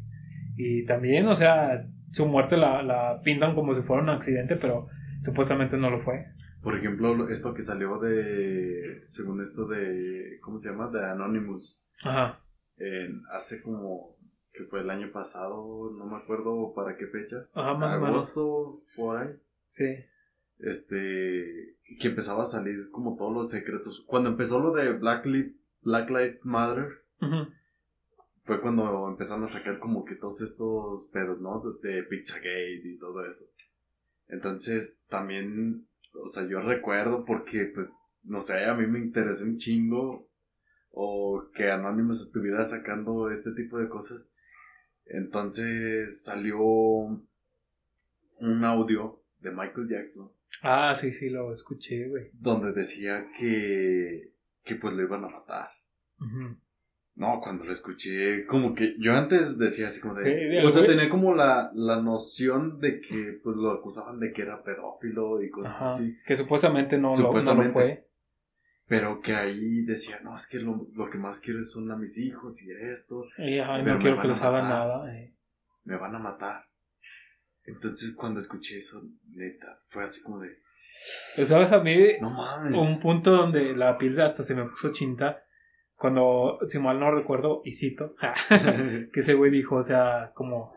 Speaker 1: y también, o sea, su muerte la, la pintan como si fuera un accidente, pero supuestamente no lo fue.
Speaker 2: Por ejemplo, lo- esto que salió de, según esto de, ¿cómo se llama? De Anonymous.
Speaker 1: Ajá.
Speaker 2: en- hace como, que fue el año pasado, no me acuerdo para qué fechas.
Speaker 1: Ajá, más o menos.
Speaker 2: Agosto, por ahí.
Speaker 1: Sí.
Speaker 2: Este, que empezaba a salir como todos los secretos. Cuando empezó lo de Black, Li- Black Lives Matter, fue cuando empezaron a sacar como que todos estos pedos, ¿no? De, de Pizzagate y todo eso. Entonces, también, o sea, yo recuerdo porque, pues, no sé, a mí me interesó un chingo o que Anonymous estuviera sacando este tipo de cosas. Entonces salió un audio de Michael Jackson.
Speaker 1: Ah, sí, sí, lo escuché, güey.
Speaker 2: Donde decía que, que pues lo iban a matar. No, cuando lo escuché, como que yo antes decía así como de... o sea, tenía como la, la noción de que pues lo acusaban de que era pedófilo y cosas así.
Speaker 1: Que supuestamente no, supuestamente, lo, fue.
Speaker 2: Pero que ahí decía, no, es que lo, que más quiero son a mis hijos y esto.
Speaker 1: Y, no quiero que les haga nada. Eh.
Speaker 2: Me van a matar. Entonces cuando escuché eso, neta, fue así como de...
Speaker 1: Pues, ¿Sabes? A mí, no mames. un punto donde la piel hasta se me puso chinta cuando, si mal no recuerdo, y cito, que ese güey dijo, o sea, como,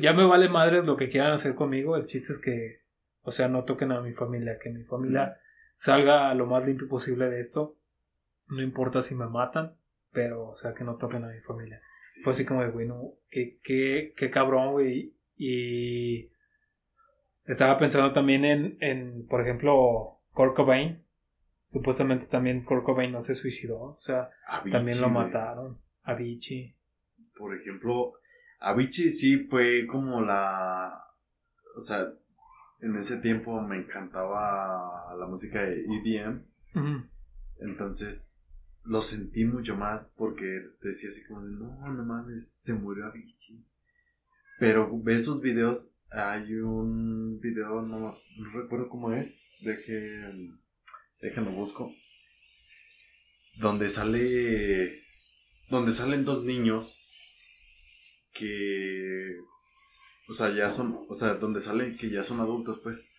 Speaker 1: ya me vale madres lo que quieran hacer conmigo, el chiste es que, o sea, no toquen a mi familia, que mi familia salga lo más limpio posible de esto, no importa si me matan, pero, o sea, que no toquen a mi familia. Fue así como de, güey, no, qué, qué, qué cabrón, güey, y estaba pensando también en, en por ejemplo, Kurt Cobain, Supuestamente también Kurt Cobain no se suicidó. O sea, también lo mataron. Avicii.
Speaker 2: Por ejemplo, Avicii sí fue como la... O sea, en ese tiempo me encantaba la música de EDM. Entonces lo sentí mucho más porque decía así como no, no mames, se murió Avicii. Pero ves esos videos, hay un video, no, no recuerdo cómo es, de que déjame busco, donde sale, donde salen dos niños que, o sea, ya son, o sea, donde salen que ya son adultos, pues,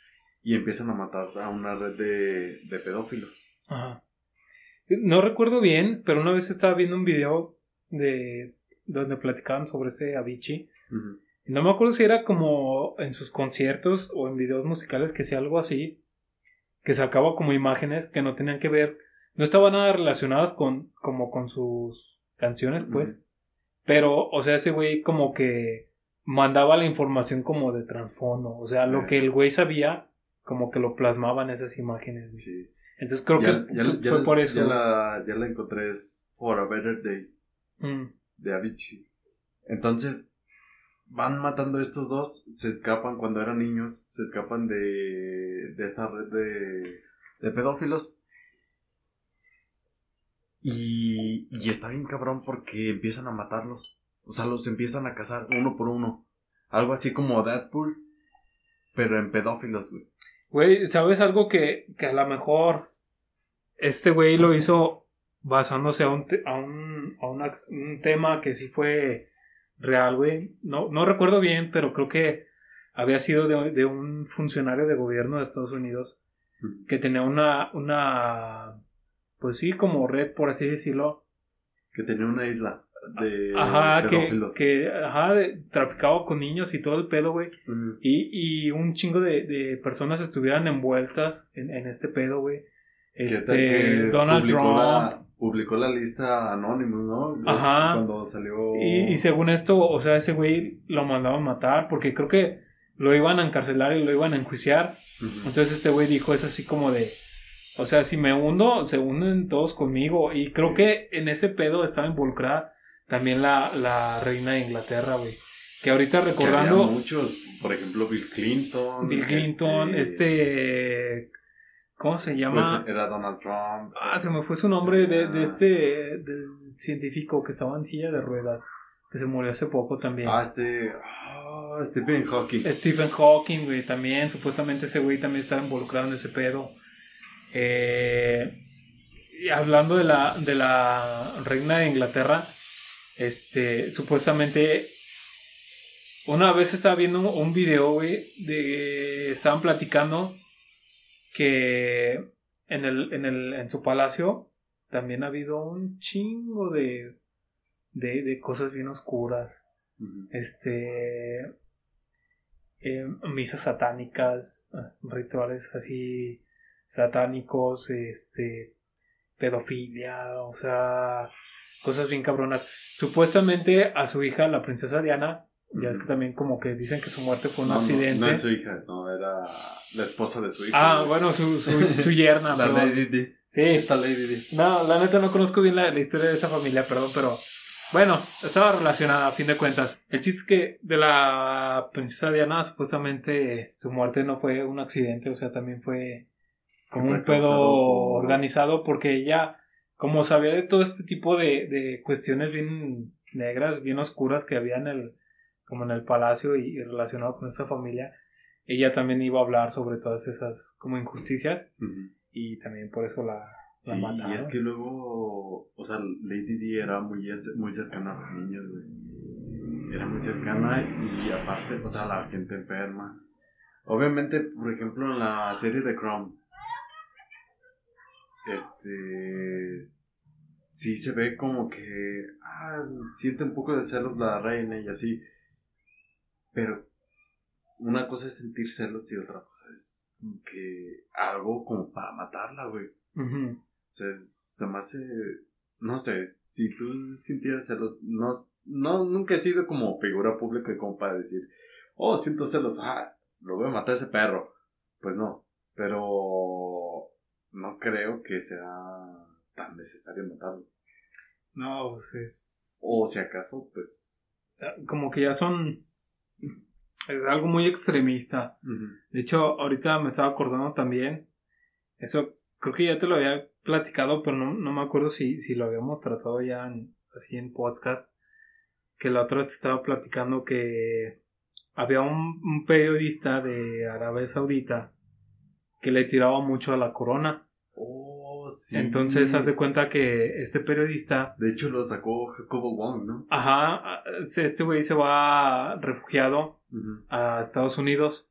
Speaker 2: y empiezan a matar a una red de, de pedófilos.
Speaker 1: Ajá. No recuerdo bien, pero una vez estaba viendo un video de donde platicaban sobre ese Avicii. No me acuerdo si era como en sus conciertos o en videos musicales que sea algo así que sacaba como imágenes que no tenían que ver, no estaban nada relacionadas con, como con sus canciones, pues. Pero, o sea, ese güey como que mandaba la información como de trasfondo, o sea, lo que el güey sabía, como que lo plasmaba en esas imágenes. Sí. Entonces creo que fue por eso.
Speaker 2: Ya la, ya la encontré, es For a Better Day, mm. de Avicii. Entonces, van matando a estos dos, se escapan cuando eran niños, se escapan de, de esta red de, de pedófilos. Y, y está bien cabrón porque empiezan a matarlos. O sea, los empiezan a cazar uno por uno. Algo así como Deadpool, pero en pedófilos, güey.
Speaker 1: Güey, ¿sabes algo que, que a lo mejor este güey lo hizo basándose a un, a un, a un tema que sí fue real, güey. No, no recuerdo bien, pero creo que había sido de, un funcionario de gobierno de Estados Unidos que tenía una, una, pues sí, como red, por así decirlo.
Speaker 2: Que tenía una isla de
Speaker 1: ajá, que, que, ajá, traficaba con niños y todo el pedo, güey. y, y un chingo de, personas estuvieran envueltas en, en este pedo, güey.
Speaker 2: Este, Donald Trump publicó la lista Anonymous, ¿no? Ajá. Cuando salió.
Speaker 1: Y, según esto, o sea, ese güey lo mandaban matar porque creo que lo iban a encarcelar y lo iban a enjuiciar. Entonces este güey dijo es así como de. O sea, si me hundo, se hunden todos conmigo. Y creo que en ese pedo estaba involucrada también la, la reina de Inglaterra, güey. Que ahorita recordando.
Speaker 2: muchos, por ejemplo, Bill Clinton.
Speaker 1: Bill Clinton, este, este ¿Cómo se llama?
Speaker 2: Pues era Donald Trump.
Speaker 1: Ah, se me fue su nombre de, de, este científico que estaba en silla de ruedas, que se murió hace poco también.
Speaker 2: Ah, este... Ah, Stephen Hawking.
Speaker 1: Stephen Hawking, güey, también. Supuestamente ese güey también estaba involucrado en ese pedo. Eh, y hablando de la, de la reina de Inglaterra, este, supuestamente una vez estaba viendo un video, güey, de estaban platicando que en, el, en, el, en su palacio también ha habido un chingo de, de, cosas bien oscuras. Este. Eh, misas satánicas, rituales así satánicos, este. pedofilia, o sea, cosas bien cabronas. Supuestamente a su hija, la princesa Diana, Ya es que también como que dicen que su muerte fue un
Speaker 2: No, no,
Speaker 1: accidente.
Speaker 2: No, es su hija, no, era la esposa de su hija.
Speaker 1: ah, bueno, su, su, su yerna.
Speaker 2: La
Speaker 1: perdón.
Speaker 2: Lady Di.
Speaker 1: Sí.
Speaker 2: Esta Lady Di.
Speaker 1: No, la neta no conozco bien la, la historia de esa familia, perdón, pero bueno, estaba relacionada a fin de cuentas. El chiste es que de la princesa Diana, supuestamente su muerte no fue un accidente, o sea, también fue como un pedo organizado porque ella, como sabía de todo este tipo de, de cuestiones bien negras, bien oscuras que había en el, como en el palacio y, y relacionado con esta familia, ella también iba a hablar sobre todas esas como injusticias y también por eso la, la
Speaker 2: Sí,
Speaker 1: mataron.
Speaker 2: y es que luego, o sea, Lady Di era muy, muy cercana a los niños, güey. Era muy cercana y aparte, o sea, la gente enferma. Obviamente, por ejemplo, en la serie de Crown, este, sí se ve como que, ah, siente un poco de celos la reina y así. Pero una cosa es sentir celos y otra cosa es como que algo como para matarla, güey. O sea, es- se me hace. No sé, si tú sintieras celos. No, no, nunca he sido como figura pública como para decir, oh, siento celos, ah, lo voy a matar a ese perro. Pues no, pero no creo que sea tan necesario matarlo.
Speaker 1: No, pues es
Speaker 2: O si acaso, pues.
Speaker 1: como que ya son es algo muy extremista. De hecho, ahorita me estaba acordando también, eso creo que ya te lo había platicado, pero no, no me acuerdo si, si lo habíamos tratado ya en, así en podcast, que la otra vez estaba platicando que había un, un periodista de Arabia Saudita que le tiraba mucho a la corona.
Speaker 2: Oh, sí.
Speaker 1: Entonces, haz de cuenta que este periodista
Speaker 2: De hecho, lo sacó Jacobo Wong, ¿no?
Speaker 1: Ajá, se- este güey se va refugiado a Estados Unidos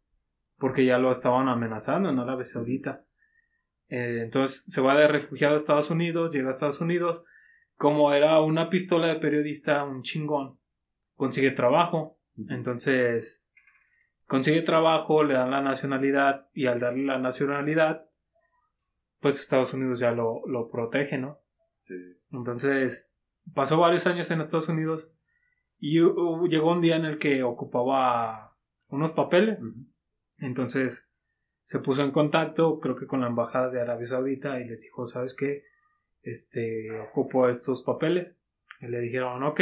Speaker 1: porque ya lo estaban amenazando en Arabia Saudita. Eh, entonces se va de refugiado a Estados Unidos, llega a Estados Unidos. Como era una pistola de periodista, un chingón, consigue trabajo. Entonces consigue trabajo, le dan la nacionalidad y al darle la nacionalidad, pues Estados Unidos ya lo, lo protege, ¿no?
Speaker 2: Sí.
Speaker 1: Entonces, pasó varios años en Estados Unidos y llegó un día en el que ocupaba unos papeles. Entonces, se puso en contacto, creo que con la embajada de Arabia Saudita y les dijo, ¿sabes qué? Este, ocupo estos papeles. Y le dijeron, ok,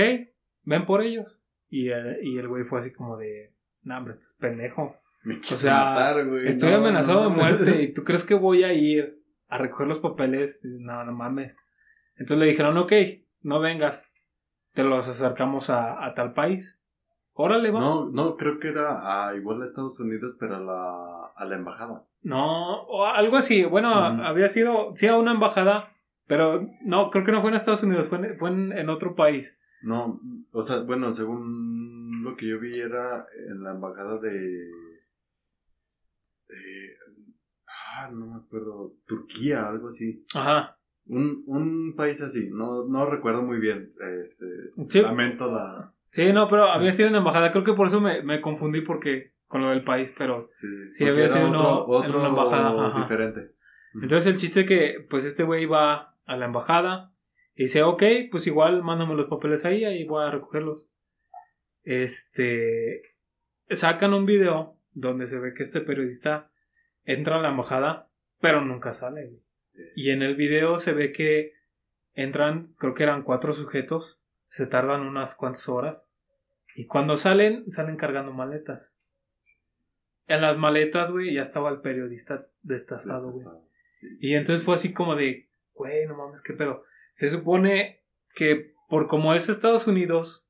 Speaker 1: ven por ellos. Y el, y el güey fue así como de, nah, hombre, estás pendejo.
Speaker 2: Me
Speaker 1: O sea,
Speaker 2: matar, güey.
Speaker 1: Estoy
Speaker 2: No,
Speaker 1: amenazado
Speaker 2: no,
Speaker 1: de
Speaker 2: no.
Speaker 1: muerte y tú crees que voy a ir a recoger los papeles. No, no mames. Entonces le dijeron, ok, no vengas. Te los acercamos a, a tal país. Órale, va.
Speaker 2: No, no, creo que era a, igual a Estados Unidos, pero a la, a la embajada.
Speaker 1: No, o algo así. Bueno, había sido, sí, a una embajada, pero no, creo que no fue en Estados Unidos, fue en, fue en, en otro país.
Speaker 2: No, o sea, bueno, según lo que yo vi era en la embajada de... de- ah, no me acuerdo, Turquía, algo así.
Speaker 1: Ajá.
Speaker 2: Un, un país así, no, no recuerdo muy bien. Este,
Speaker 1: Sí,
Speaker 2: Lamento la...
Speaker 1: sí, no, pero había sido en embajada. Creo que por eso me, me confundí porque con lo del país, pero
Speaker 2: Sí,
Speaker 1: había sido
Speaker 2: otro,
Speaker 1: uno-
Speaker 2: otro
Speaker 1: una embajada, ajá.
Speaker 2: diferente.
Speaker 1: Entonces el chiste que pues este güey va a la embajada y dice, ok, pues igual mándame los papeles ahí, ahí voy a recogerlos. Este, sacan un video donde se ve que este periodista entra a la embajada, pero nunca sale. güey. Y en el video se ve que entran, creo que eran cuatro sujetos, se tardan unas cuantas horas y cuando salen, salen cargando maletas. En las maletas, güey, ya estaba el periodista destazado, güey.
Speaker 2: Sí.
Speaker 1: Y entonces fue así como de, güey, no mames, qué pedo. Se supone que por como es Estados Unidos,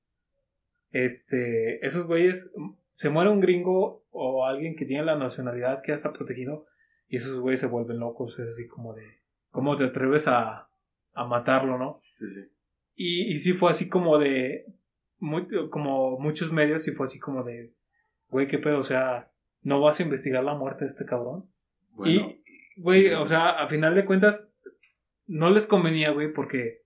Speaker 1: este, esos güeyes, se muere un gringo o alguien que tiene la nacionalidad que ya está protegido y esos güeyes se vuelven locos. Es así como de, ¿cómo te atreves a, a matarlo, no?
Speaker 2: Sí, sí.
Speaker 1: Y, y sí fue así como de, muy- como muchos medios, sí fue así como de, güey, qué pedo, o sea, ¿no vas a investigar la muerte de este cabrón?
Speaker 2: Bueno,
Speaker 1: y, güey,
Speaker 2: sí.
Speaker 1: o sea, a final de cuentas, no les convenía, güey, porque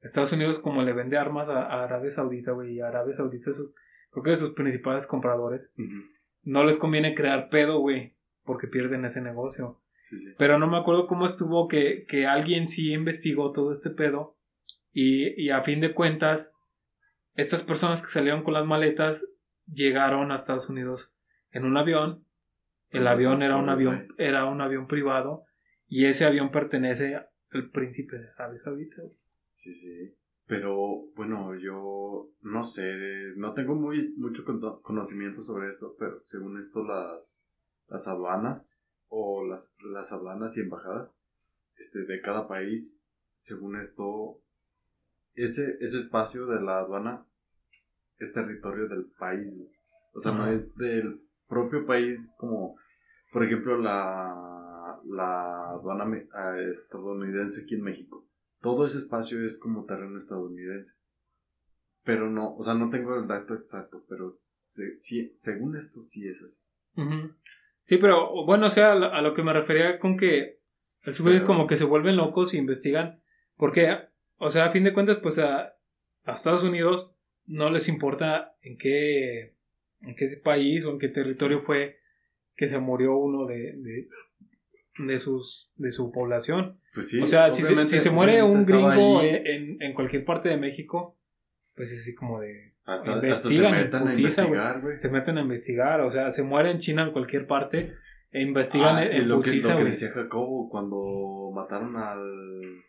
Speaker 1: Estados Unidos, como le vende armas a, a Arabia Saudita, güey, y Arabia Saudita es, creo que de sus principales compradores, no les conviene crear pedo, güey, porque pierden ese negocio.
Speaker 2: sí, sí.
Speaker 1: Pero no me acuerdo cómo estuvo que, que alguien sí investigó todo este pedo y, y a fin de cuentas, estas personas que salieron con las maletas llegaron a Estados Unidos en un avión. El avión era un avión, era un avión privado y ese avión pertenece al príncipe de Arabia Saudita.
Speaker 2: Sí, sí. Pero bueno, yo no sé, no tengo muy mucho conocimiento sobre esto, pero según esto las, las aduanas o las, las aduanas y embajadas este, de cada país, según esto, ese, ese espacio de la aduana es territorio del país. O sea, no es del propio país como, por ejemplo, la, la aduana ah, estadounidense aquí en México todo ese espacio es como terreno estadounidense. Pero no, o sea, no tengo el dato exacto, pero según esto sí es así.
Speaker 1: Sí, pero bueno, o sea, a lo que me refería con que a su vez como que se vuelven locos y investigan, porque, o sea, a fin de cuentas, pues a, Estados Unidos no les importa en qué, en qué país o en qué territorio fue que se murió uno de, de sus de su población. Pues sí, o sea, si se, si se muere un gringo en, en, cualquier parte de México, pues es así como de hasta, investigan, se meten a investigar, güey. Se meten a investigar, o sea, se muere en China en cualquier parte e investigan
Speaker 2: ah, en, lo, que, lo que decía Jacobo cuando mataron al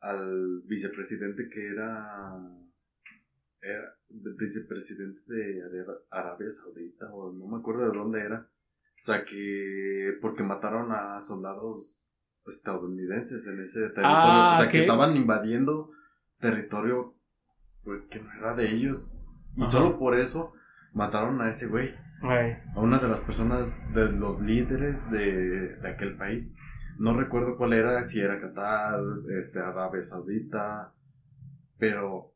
Speaker 2: al vicepresidente que era era vicepresidente de Arabia Saudita o no me acuerdo de dónde era o sea, que porque mataron a soldados estadounidenses en ese territorio. Ah, o sea, que estaban invadiendo territorio pues que no era de ellos. Y solo por eso mataron a ese güey. A una de las personas, de los líderes de, de, aquel país. No recuerdo cuál era, si era Qatar, este, Arabia Saudita. Pero,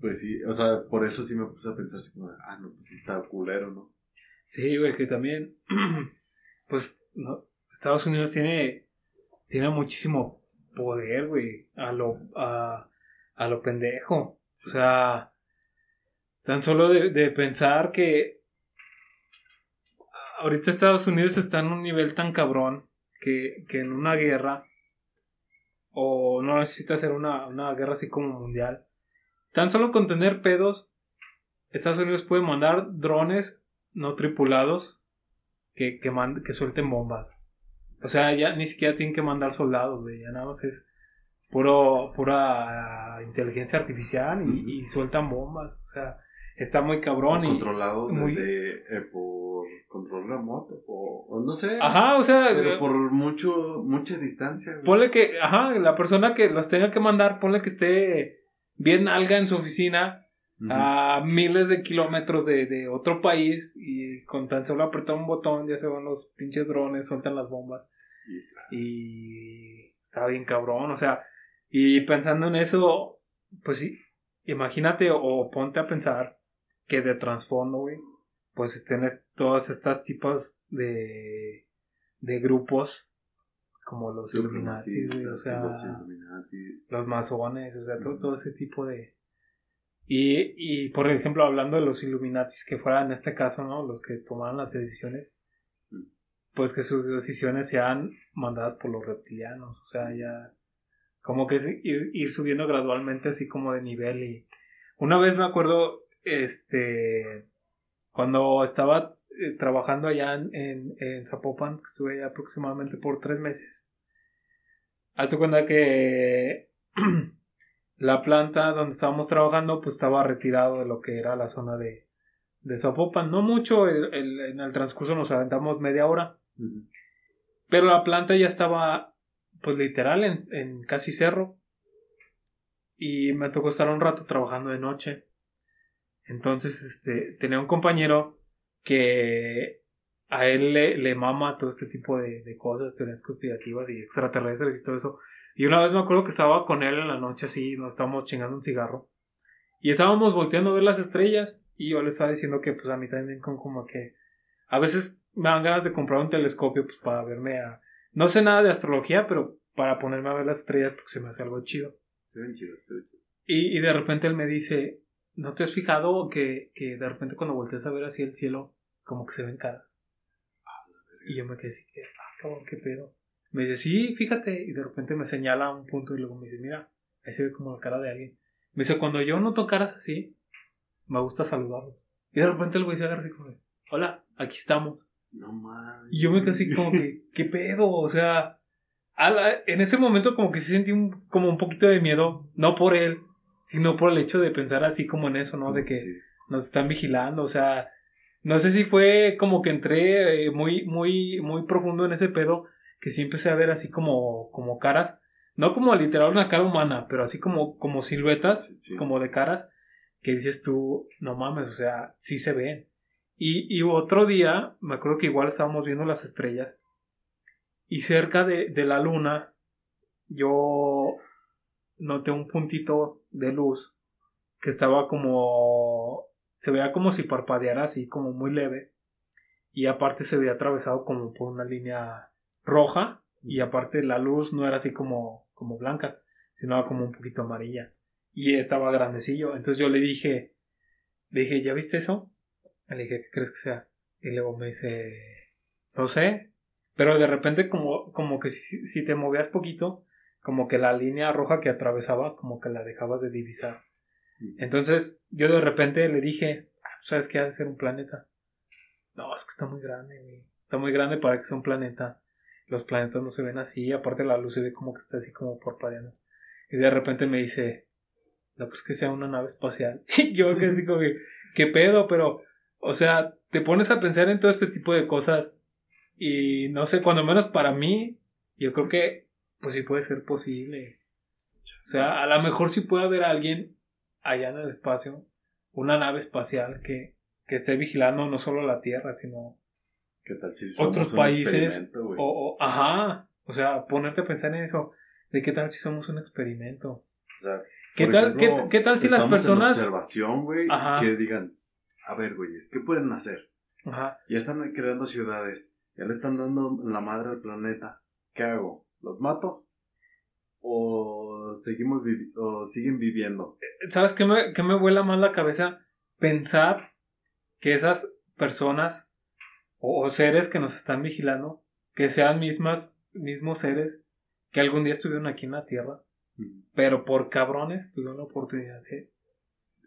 Speaker 2: pues sí, o sea, por eso sí me puse a pensar así como, ah, no, pues sí está culero, ¿no?
Speaker 1: Sí, güey, que también, pues, Estados Unidos tiene, tiene muchísimo poder, güey, a lo, a, a lo pendejo. O sea, tan solo de, pensar que ahorita Estados Unidos está en un nivel tan cabrón que, que en una guerra, o no necesita hacer una, una guerra así como mundial, tan solo con tener pedos, Estados Unidos puede mandar drones no tripulados que, que, que suelten bombas. O sea, ya ni siquiera tienen que mandar soldados, güey. Ya nada más es puro, pura inteligencia artificial y, sueltan bombas. O sea, está muy cabrón. y
Speaker 2: controlado desde, eh, por control remoto o, no sé.
Speaker 1: Ajá, o sea.
Speaker 2: Pero eh, por mucho, mucha distancia.
Speaker 1: Ponle que, ajá, la persona que los tenga que mandar, ponle que esté bien alga en su oficina a miles de kilómetros de, otro país y con tan solo apretar un botón ya se van los pinches drones, sueltan las bombas. Y está bien cabrón, o sea, y pensando en eso, pues sí, imagínate o ponte a pensar que de trasfondo, güey, pues tienes todas estas tipos de, de grupos como los Illuminati, o sea, los, masones, o sea, todo ese tipo de, y, y, por ejemplo, hablando de los Illuminatis, que fueran en este caso, ¿no? Los que tomaron las decisiones, pues que sus decisiones sean mandadas por los reptilianos, o sea, ya como que ir, ir subiendo gradualmente así como de nivel y una vez me acuerdo, este, cuando estaba eh, trabajando allá en, en, en, Zapopan, estuve allá aproximadamente por tres meses, hace cuenta que la planta donde estábamos trabajando pues estaba retirado de lo que era la zona de, de Zapopan. No mucho, en el transcurso nos aventamos media hora. Pero la planta ya estaba pues literal en, en, casi cerro. Y me tocó estar un rato trabajando de noche. Entonces, este, tenía un compañero que a él le, le mama todo este tipo de, de cosas, teorías conspirativas y extraterrestres y todo eso. Y una vez me acuerdo que estaba con él en la noche así, nos estábamos chingando un cigarro. Y estábamos volteando a ver las estrellas. Y yo le estaba diciendo que pues a mí también como que a veces me dan ganas de comprar un telescopio pues para verme a... No sé nada de astrología, pero para ponerme a ver las estrellas porque se me hace algo chido.
Speaker 2: Se ven chido, se ven chido.
Speaker 1: Y, y de repente él me dice, ¿no te has fijado que, que de repente cuando volteas a ver así el cielo, como que se ven caras? y yo me quedé así, que, ah, cabrón, qué pedo. Me dice, sí, fíjate. Y de repente me señala un punto y luego me dice, mira, ahí se ve como la cara de alguien. Me dice, cuando yo no caras así, me gusta saludarlo. Y de repente el güey se agarra así como, hola, aquí estamos.
Speaker 2: No mames.
Speaker 1: Y yo me quedé así como que, ¿qué pedo? O sea, la- en ese momento como que sí sentí un, como un poquito de miedo, no por él, sino por el hecho de pensar así como en eso, ¿no? De que
Speaker 2: Sí.
Speaker 1: nos están vigilando, o sea, no sé si fue como que entré eh, muy, muy, muy profundo en ese pedo, que sí empecé a ver así como, como caras, no como literal una cara humana, pero así como, como siluetas,
Speaker 2: Sí.
Speaker 1: como de caras, que dices tú, no mames, o sea, sí se ven. Y, y otro día, me acuerdo que igual estábamos viendo las estrellas, y cerca de, de la luna, yo noté un puntito de luz que estaba como se veía como si parpadeara así como muy leve y aparte se veía atravesado como por una línea roja y aparte la luz no era así como como blanca sino era como un poquito amarilla y estaba grandecillo entonces yo le dije le dije ¿ya viste eso? le dije ¿qué crees que sea? y luego me dice no sé pero de repente como como que si, si te movías poquito como que la línea roja que atravesaba como que la dejabas de divisar entonces yo de repente le dije, "Ah, ¿sabes qué? Ha de ser un planeta. No, es que está muy grande. Está muy grande para que sea un planeta. Los planetas no se ven así, aparte la luz se ve como que está así como parpadeando. Y de repente me dice, no, pues que sea una nave espacial. Y yo que así como que, ¿qué pedo? Pero, o sea, te pones a pensar en todo este tipo de cosas y no sé, cuando menos para mí, yo creo que, pues sí puede ser posible. O sea, a lo mejor sí puede haber alguien allá en el espacio, una nave espacial que, que esté vigilando no solo la Tierra, sino
Speaker 2: ¿Qué tal si
Speaker 1: otros
Speaker 2: somos un
Speaker 1: países. O, o- ajá, o sea, ponerte a pensar en eso, de qué tal si somos un experimento.
Speaker 2: O sea,
Speaker 1: ¿Qué tal,
Speaker 2: ejemplo,
Speaker 1: qué, qué tal si las
Speaker 2: en
Speaker 1: personas...
Speaker 2: observación, güey, que digan, a ver, güeyes, ¿qué pueden hacer?
Speaker 1: Ajá,
Speaker 2: Ya están creando ciudades, ya le están dando la madre al planeta. ¿Qué hago? ¿Los mato? ¿O seguimos vivi- o siguen viviendo?
Speaker 1: ¿Sabes qué me, qué me vuela más la cabeza? Pensar que esas personas o, o seres que nos están vigilando, que sean mismas, mismos seres que algún día estuvieron aquí en la Tierra, pero por cabrones tuvieron la oportunidad de,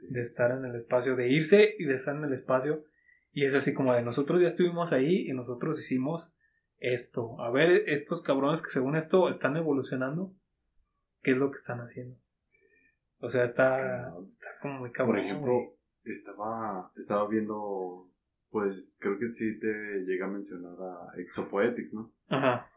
Speaker 1: de estar en el espacio, de irse y de estar en el espacio. Y es así como de nosotros ya estuvimos ahí y nosotros hicimos esto. A ver, estos cabrones que según esto están evolucionando, ¿qué es lo que están haciendo? O sea, está, está como muy cabrón.
Speaker 2: Por ejemplo,
Speaker 1: güey.
Speaker 2: estaba, estaba viendo, pues creo que sí te llega a mencionar a Exopoetics, ¿no?
Speaker 1: Ajá.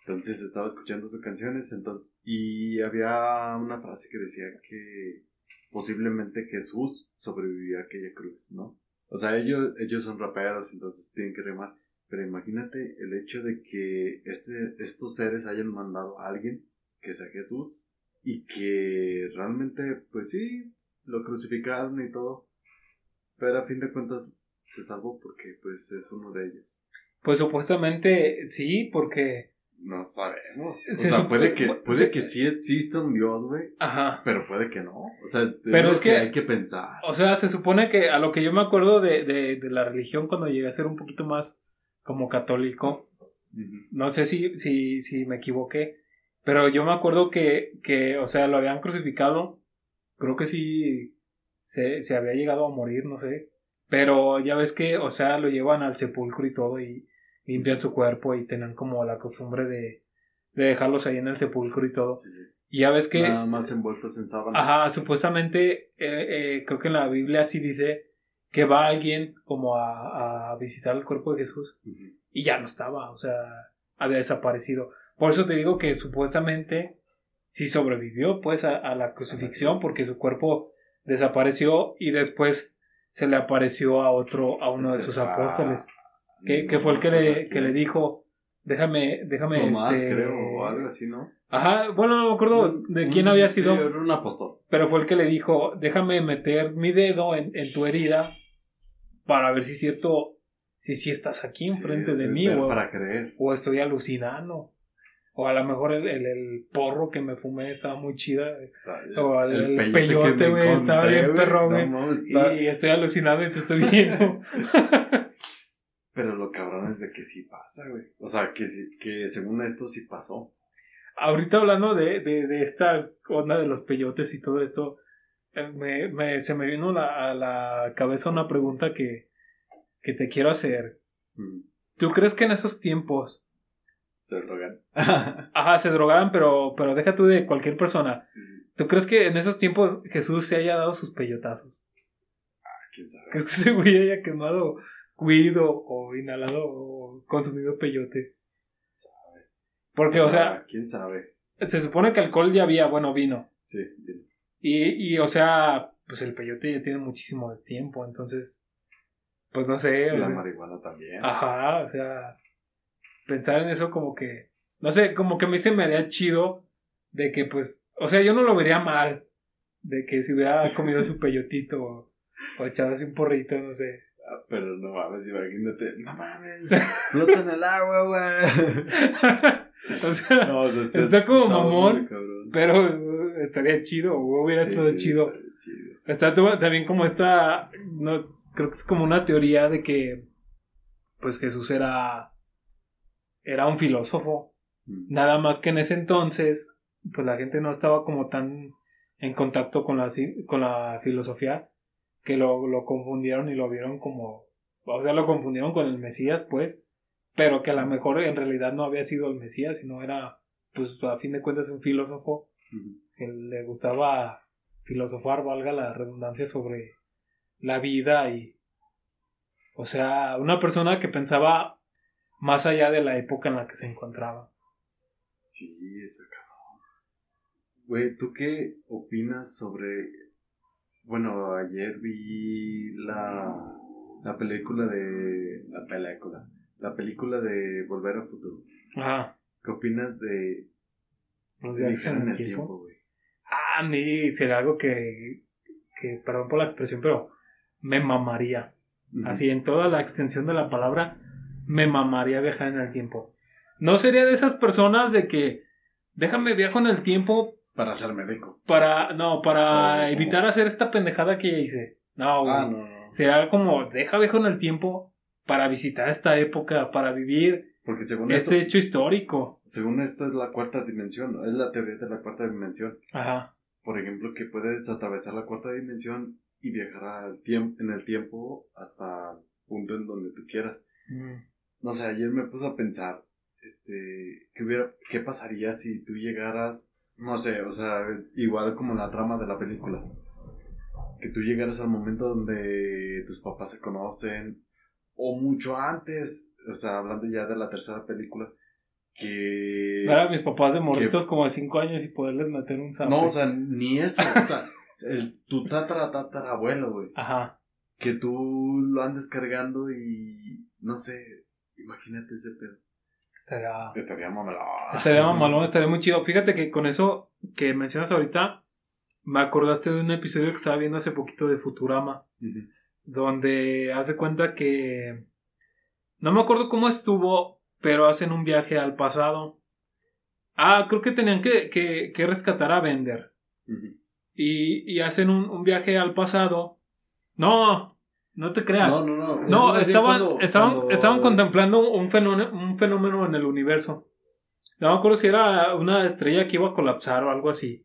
Speaker 2: Entonces estaba escuchando sus canciones entonces, y había una frase que decía que posiblemente Jesús sobrevivió a aquella cruz, ¿no? O sea, ellos, ellos son raperos, entonces tienen que rimar. Pero imagínate el hecho de que este, estos seres hayan mandado a alguien que sea Jesús y que realmente, pues sí, lo crucificaron y todo. Pero a fin de cuentas se salvó porque pues es uno de ellos.
Speaker 1: Pues supuestamente sí, porque...
Speaker 2: No sabemos. O
Speaker 1: Se
Speaker 2: sea,
Speaker 1: supo-
Speaker 2: puede que, puede
Speaker 1: se-
Speaker 2: que sí exista un Dios, güey.
Speaker 1: Ajá.
Speaker 2: Pero puede que no. O sea,
Speaker 1: Pero
Speaker 2: es
Speaker 1: que-
Speaker 2: hay que pensar.
Speaker 1: O sea, se supone que a lo que yo me acuerdo de, de, de la religión cuando llegué a ser un poquito más como católico, no sé si, si, si me equivoqué, pero yo me acuerdo que, que, o sea, lo habían crucificado, creo que sí se, se había llegado a morir, no sé, pero ya ves que, o sea, lo llevan al sepulcro y todo y limpian su cuerpo y tenían como la costumbre de, de dejarlos ahí en el sepulcro y todo.
Speaker 2: Sí, sí.
Speaker 1: Y ya ves que...
Speaker 2: Nada más envueltos en sábana.
Speaker 1: Ajá, supuestamente, eh, eh, creo que en la Biblia sí dice que va alguien como a, a visitar el cuerpo de Jesús y ya no estaba, o sea, había desaparecido. Por eso te digo que supuestamente sí sobrevivió pues a, a la crucifixión porque su cuerpo desapareció y después se le apareció a otro, a uno de sus apóstoles, que, que fue el que le, que le dijo, déjame, déjame,
Speaker 2: Tomás,
Speaker 1: este,
Speaker 2: creo, o algo así, ¿no?
Speaker 1: Ajá, bueno, no me acuerdo de quién había
Speaker 2: sí,
Speaker 1: sido.
Speaker 2: era un apóstol.
Speaker 1: Pero fue el que le dijo, déjame meter mi dedo en, en tu herida para ver si es cierto, si sí estás aquí enfrente
Speaker 2: Sí,
Speaker 1: de mí o,
Speaker 2: Para creer.
Speaker 1: o estoy alucinando. O a lo mejor el, el, el porro que me fumé estaba muy chida. O el, el peyote, güey, estaba bien perro, güey.
Speaker 2: está-
Speaker 1: Y estoy alucinando y te estoy viendo.
Speaker 2: Pero lo cabrón es de que sí pasa, güey. O sea, que, sí- que según esto sí pasó.
Speaker 1: Ahorita hablando de, de, de esta onda de los peyotes y todo esto, eh, me, me- se me vino la- a la cabeza una pregunta que, que te quiero hacer.
Speaker 2: Mm,
Speaker 1: ¿Tú crees que en esos tiempos,
Speaker 2: Se drogan.
Speaker 1: ajá, se drogaban, pero, pero deja tú de cualquier persona?
Speaker 2: Sí, sí.
Speaker 1: ¿Tú crees que en esos tiempos Jesús se haya dado sus peyotazos?
Speaker 2: ¿Quién sabe?
Speaker 1: ¿Crees que ese güey haya quemado weed o, inhalado o consumido peyote?
Speaker 2: Sabe.
Speaker 1: Porque, o sea,
Speaker 2: ¿Quién sabe?
Speaker 1: se supone que alcohol ya había, bueno, vino.
Speaker 2: Sí, bien.
Speaker 1: Y, y, o sea, pues el peyote ya tiene muchísimo tiempo, entonces, pues no sé. o
Speaker 2: la
Speaker 1: sea,
Speaker 2: marihuana también.
Speaker 1: Ajá, o sea, pensar en eso como que, no sé, como que a mí se me haría chido de que pues, o sea, yo no lo vería mal, de que si hubiera comido su peyotito o, o echado así un porrito, no sé.
Speaker 2: Ah, pero no mames, imagínate. No mames. Flota en el agua, güey.
Speaker 1: o sea,
Speaker 2: No, o sea,
Speaker 1: Está como mamón, pero estaría chido, o hubiera
Speaker 2: Sí,
Speaker 1: estado
Speaker 2: sí,
Speaker 1: chido.
Speaker 2: está chido.
Speaker 1: Está también como esta, no, creo que es como una teoría de que, pues Jesús era, era un filósofo.
Speaker 2: Mm.
Speaker 1: Nada más que en ese entonces, pues la gente no estaba como tan en contacto con la, con la filosofía que lo, lo confundieron y lo vieron como, o sea, lo confundieron con el Mesías, pues, pero que a lo mejor en realidad no había sido el Mesías, sino era, pues a fin de cuentas, un filósofo que le gustaba filosofar, valga la redundancia, sobre la vida y, o sea, una persona que pensaba más allá de la época en la que se encontraba.
Speaker 2: Sí, está cabrón. Güey, ¿tú qué opinas sobre... Bueno, ayer vi la, la película de... La película. La película de Volver al Futuro.
Speaker 1: Ajá.
Speaker 2: ¿Qué opinas de
Speaker 1: viajes
Speaker 2: en el tiempo, güey?
Speaker 1: Ah, a mí sería algo que, que, perdón por la expresión, pero me mamaría. Así, en toda la extensión de la palabra, me mamaría viajar en el tiempo. No sería de esas personas de que déjame viajo en el tiempo
Speaker 2: Para ser médico.
Speaker 1: para, no, para evitar hacer esta pendejada que ya hice. No.
Speaker 2: Ah, no, no.
Speaker 1: Será como, deja viajo en el tiempo para visitar esta época, para vivir
Speaker 2: Porque según
Speaker 1: este
Speaker 2: esto,
Speaker 1: hecho histórico.
Speaker 2: según esto es la cuarta dimensión, es la teoría de la cuarta dimensión.
Speaker 1: Ajá.
Speaker 2: Por ejemplo, que puedes atravesar la cuarta dimensión y viajar al tiempo, en el tiempo hasta el punto en donde tú quieras.
Speaker 1: Mm.
Speaker 2: No sé, ayer me puse a pensar, este, ¿qué, hubiera, qué pasaría si tú llegaras, no sé, o sea, igual como la trama de la película, que tú llegaras al momento donde tus papás se conocen, o mucho antes, o sea, hablando ya de la tercera película, que...
Speaker 1: Ver a mis papás de morritos como de 5 años y poderles meter un sapo.
Speaker 2: No, o sea, ni eso, o sea, el, tu tatara tatarabuelo, güey,
Speaker 1: Ajá.
Speaker 2: que tú lo andes cargando y, no sé, imagínate ese pedo.
Speaker 1: Estaría,
Speaker 2: Estaría mamalón.
Speaker 1: estaría mamalón, estaría muy chido. Fíjate que con eso que mencionas ahorita, me acordaste de un episodio que estaba viendo hace poquito de Futurama, donde hace cuenta que... No me acuerdo cómo estuvo, pero hacen un viaje al pasado. Ah, creo que tenían que, que, que rescatar a Bender. Y, y hacen un, un viaje al pasado. No, no te creas.
Speaker 2: No, no, no.
Speaker 1: No, estaban,
Speaker 2: cuando-
Speaker 1: estaban,
Speaker 2: cuando-
Speaker 1: estaban contemplando un fenómeno, un fenómeno en el universo. No me acuerdo si era una estrella que iba a colapsar o algo así.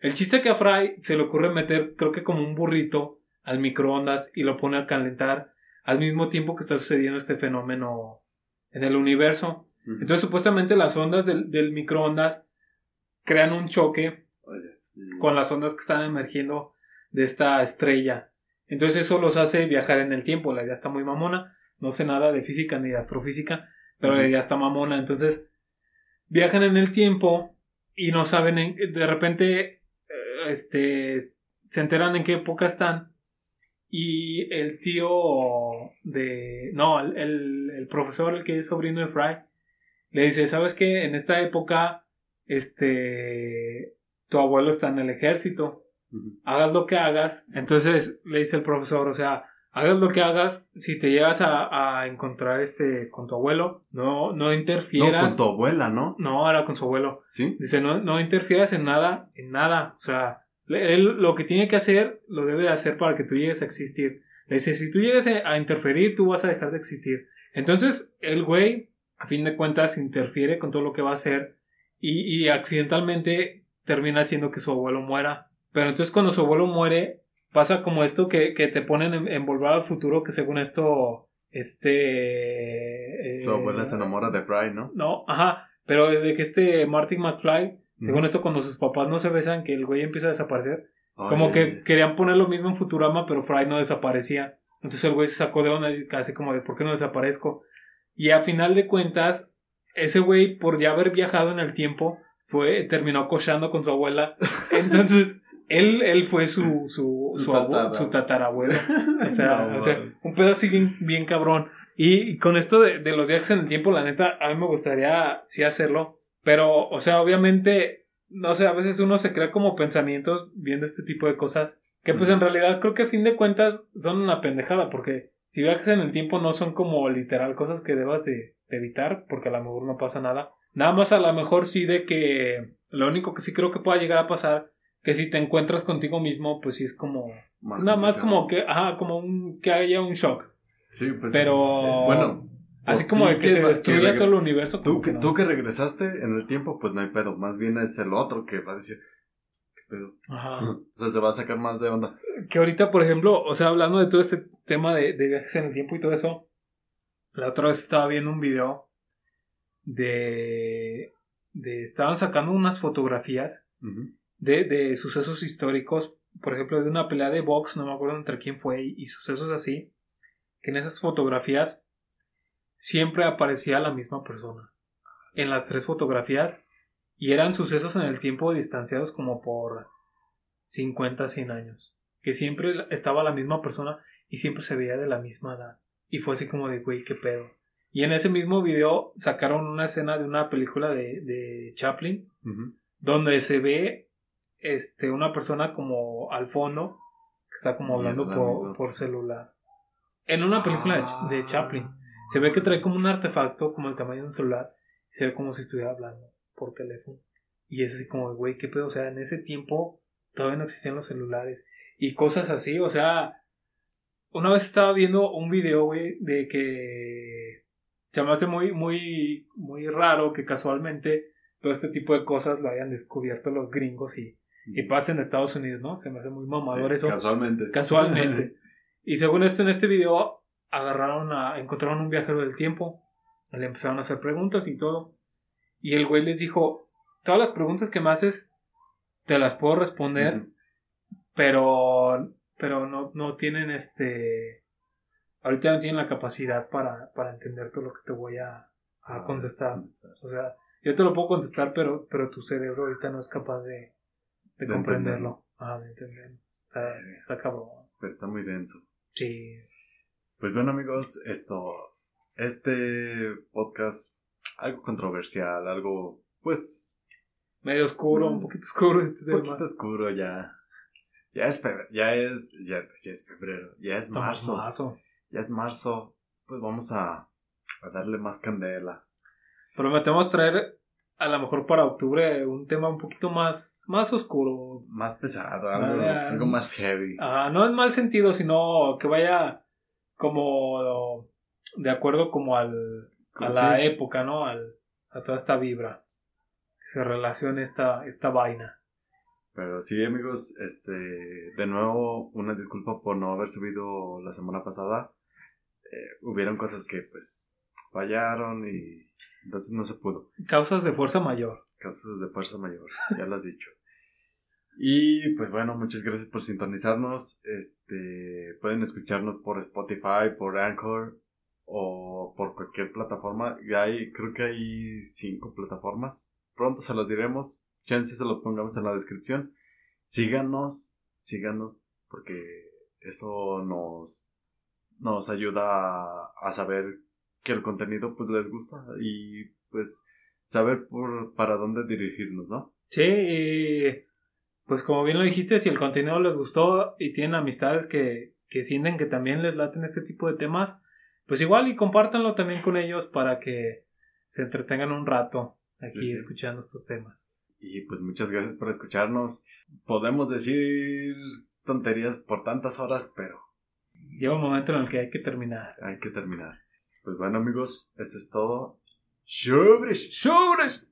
Speaker 1: El chiste que a Fry se le ocurre meter, creo que como un burrito, al microondas y lo pone a calentar al mismo tiempo que está sucediendo este fenómeno en el universo. Entonces, supuestamente las ondas del, del microondas crean un choque
Speaker 2: Oye, y-
Speaker 1: con las ondas que están emergiendo de esta estrella. Entonces eso los hace viajar en el tiempo. La idea está muy mamona. No sé nada de física ni de astrofísica, pero la idea está mamona. Entonces viajan en el tiempo y no saben, en- de repente, eh, este, se enteran en qué época están. Y el tío de... No, el, el- el profesor, el que es sobrino de Fry, le dice, ¿sabes qué? En esta época, este, tu abuelo está en el ejército, Hagas lo que hagas. Entonces le dice el profesor, o sea, hagas lo que hagas, si te llegas a, a encontrar este con tu abuelo, no, no
Speaker 2: No, con
Speaker 1: interfieras.
Speaker 2: tu abuela, ¿no?
Speaker 1: No, era con su abuelo.
Speaker 2: Sí.
Speaker 1: Dice, no, no interfieras en nada, en nada. O sea, él lo que tiene que hacer, lo debe de hacer para que tú llegues a existir. Le dice, si tú llegas a a interferir, tú vas a dejar de existir. Entonces, el güey, a fin de cuentas, interfiere con todo lo que va a hacer y, y accidentalmente termina haciendo que su abuelo muera. Pero entonces cuando su abuelo muere, pasa como esto que, que te ponen en, en Volver al Futuro, que según esto, este...
Speaker 2: Su abuela se
Speaker 1: eh,
Speaker 2: enamora de Fry, ¿no?
Speaker 1: No, ajá, pero de que este Martin McFly, según esto cuando sus papás no se besan, que el güey empieza a desaparecer, como que querían poner lo mismo en Futurama, pero Fry no desaparecía. Entonces el güey se sacó de onda y casi como de ¿por qué no desaparezco? Y a final de cuentas, ese güey, por ya haber viajado en el tiempo, fue, terminó cochando con su abuela. Entonces, él, él fue su, su,
Speaker 2: Su
Speaker 1: su, abu-
Speaker 2: tatara-
Speaker 1: su tatarabuelo. O sea,
Speaker 2: No,
Speaker 1: o sea,
Speaker 2: mames.
Speaker 1: un pedo así bien, bien cabrón. Y con esto de, de los viajes en el tiempo, la neta, a mí me gustaría sí hacerlo. Pero, o sea, obviamente, no sé, a veces uno se crea como pensamientos viendo este tipo de cosas. Que pues en realidad creo que a fin de cuentas son una pendejada. Porque si viajes en el tiempo no son como literal cosas que debas de, de evitar. Porque a lo mejor no pasa nada. Nada más a lo mejor sí de que lo único que sí creo que pueda llegar a pasar. Que si te encuentras contigo mismo, pues sí es como...
Speaker 2: más
Speaker 1: nada más como que, ajá, como un, que haya un shock.
Speaker 2: Sí, pues.
Speaker 1: Pero-
Speaker 2: bueno.
Speaker 1: Así como de que se destruya todo el universo.
Speaker 2: Tú que,
Speaker 1: que no.
Speaker 2: tú que regresaste en el tiempo, pues no hay pedo. Más bien es el otro que va a decir. ¿Qué pedo?
Speaker 1: Ajá.
Speaker 2: O sea, se va a sacar más de onda.
Speaker 1: Que ahorita, por ejemplo, o sea, hablando de todo este tema de, de viajes en el tiempo y todo eso, la otra vez estaba viendo un video de. de estaban sacando unas fotografías
Speaker 2: Ujú.
Speaker 1: De, de sucesos históricos, por ejemplo, de una pelea de box, no me acuerdo entre quién fue, y, y sucesos así, que en esas fotografías siempre aparecía la misma persona. En las tres fotografías, y eran sucesos en el tiempo distanciados como por 50, 100 años. Que siempre estaba la misma persona y siempre se veía de la misma edad. Y fue así como de, güey, qué pedo. Y en ese mismo video sacaron una escena de una película de, de Chaplin, donde se ve este una persona como al fondo que está como hablando por, celular. En una película de, Ch- de Chaplin. Se ve que trae como un artefacto como el tamaño de un celular. y Se ve como si estuviera hablando por teléfono. Y es así como, güey, qué pedo. O sea, en ese tiempo todavía no existían los celulares. Y cosas así, o sea. Una vez estaba viendo un video, güey, de que se me hace muy, muy, muy raro que casualmente todo este tipo de cosas lo hayan descubierto los gringos y, y pasa en Estados Unidos, ¿no? Se me hace muy mamador
Speaker 2: Sí,
Speaker 1: eso.
Speaker 2: Casualmente.
Speaker 1: Casualmente. y según esto, en este video, agarraron a. encontraron un viajero del tiempo. Le empezaron a hacer preguntas y todo. Y el güey les dijo: Todas las preguntas que me haces, te las puedo responder, pero. Pero no, no tienen este. Ahorita no tienen la capacidad para, para entender todo lo que te voy a, a
Speaker 2: Ah,
Speaker 1: contestar. O sea, yo te lo puedo contestar, pero, pero tu cerebro ahorita no es capaz de, de,
Speaker 2: De
Speaker 1: comprenderlo. Ah, de entenderlo. Está, está cabrón.
Speaker 2: Pero está muy denso.
Speaker 1: Sí.
Speaker 2: Pues bueno, amigos, esto. Este podcast, algo controversial, algo, pues,
Speaker 1: Medio oscuro, un poquito oscuro este
Speaker 2: un
Speaker 1: tema.
Speaker 2: poquito oscuro ya. Ya es febrero, ya es, ya, ya es febrero, ya es marzo,
Speaker 1: mazo.
Speaker 2: ya es marzo, pues vamos a, a darle más candela.
Speaker 1: Prometemos traer a lo mejor para octubre un tema un poquito más, más oscuro.
Speaker 2: Más pesado, algo,
Speaker 1: Ah,
Speaker 2: algo más heavy.
Speaker 1: Ah, no en mal sentido, sino que vaya como de acuerdo como al, a
Speaker 2: Sí.
Speaker 1: la época, ¿no? Al, a toda esta vibra. Que se relacione esta, esta vaina.
Speaker 2: Pero sí, amigos, este, de nuevo, una disculpa por no haber subido la semana pasada. Eh, hubieron cosas que, pues, fallaron y entonces no se pudo.
Speaker 1: Causas de fuerza mayor.
Speaker 2: Casos de fuerza mayor, ya lo has dicho. Y pues bueno, muchas gracias por sintonizarnos. Este, pueden escucharnos por Spotify, por Anchor o por cualquier plataforma. Hay, creo que hay cinco plataformas. Pronto se las diremos. Chance se los pongamos en la descripción. Síganos, síganos porque eso nos, nos ayuda a, a saber que el contenido pues les gusta y pues saber por, para dónde dirigirnos, ¿no?
Speaker 1: Sí, y pues como bien lo dijiste, si el contenido les gustó y tienen amistades que, que sienten que también les laten este tipo de temas, pues igual y compártanlo también con ellos para que se entretengan un rato aquí
Speaker 2: Sí, sí.
Speaker 1: escuchando estos temas.
Speaker 2: Y pues muchas gracias por escucharnos. Podemos decir tonterías por tantas horas, pero
Speaker 1: Llega un momento en el que hay que terminar.
Speaker 2: hay que terminar. Pues bueno amigos, esto es todo. ¡Sobres! ¡Sobres!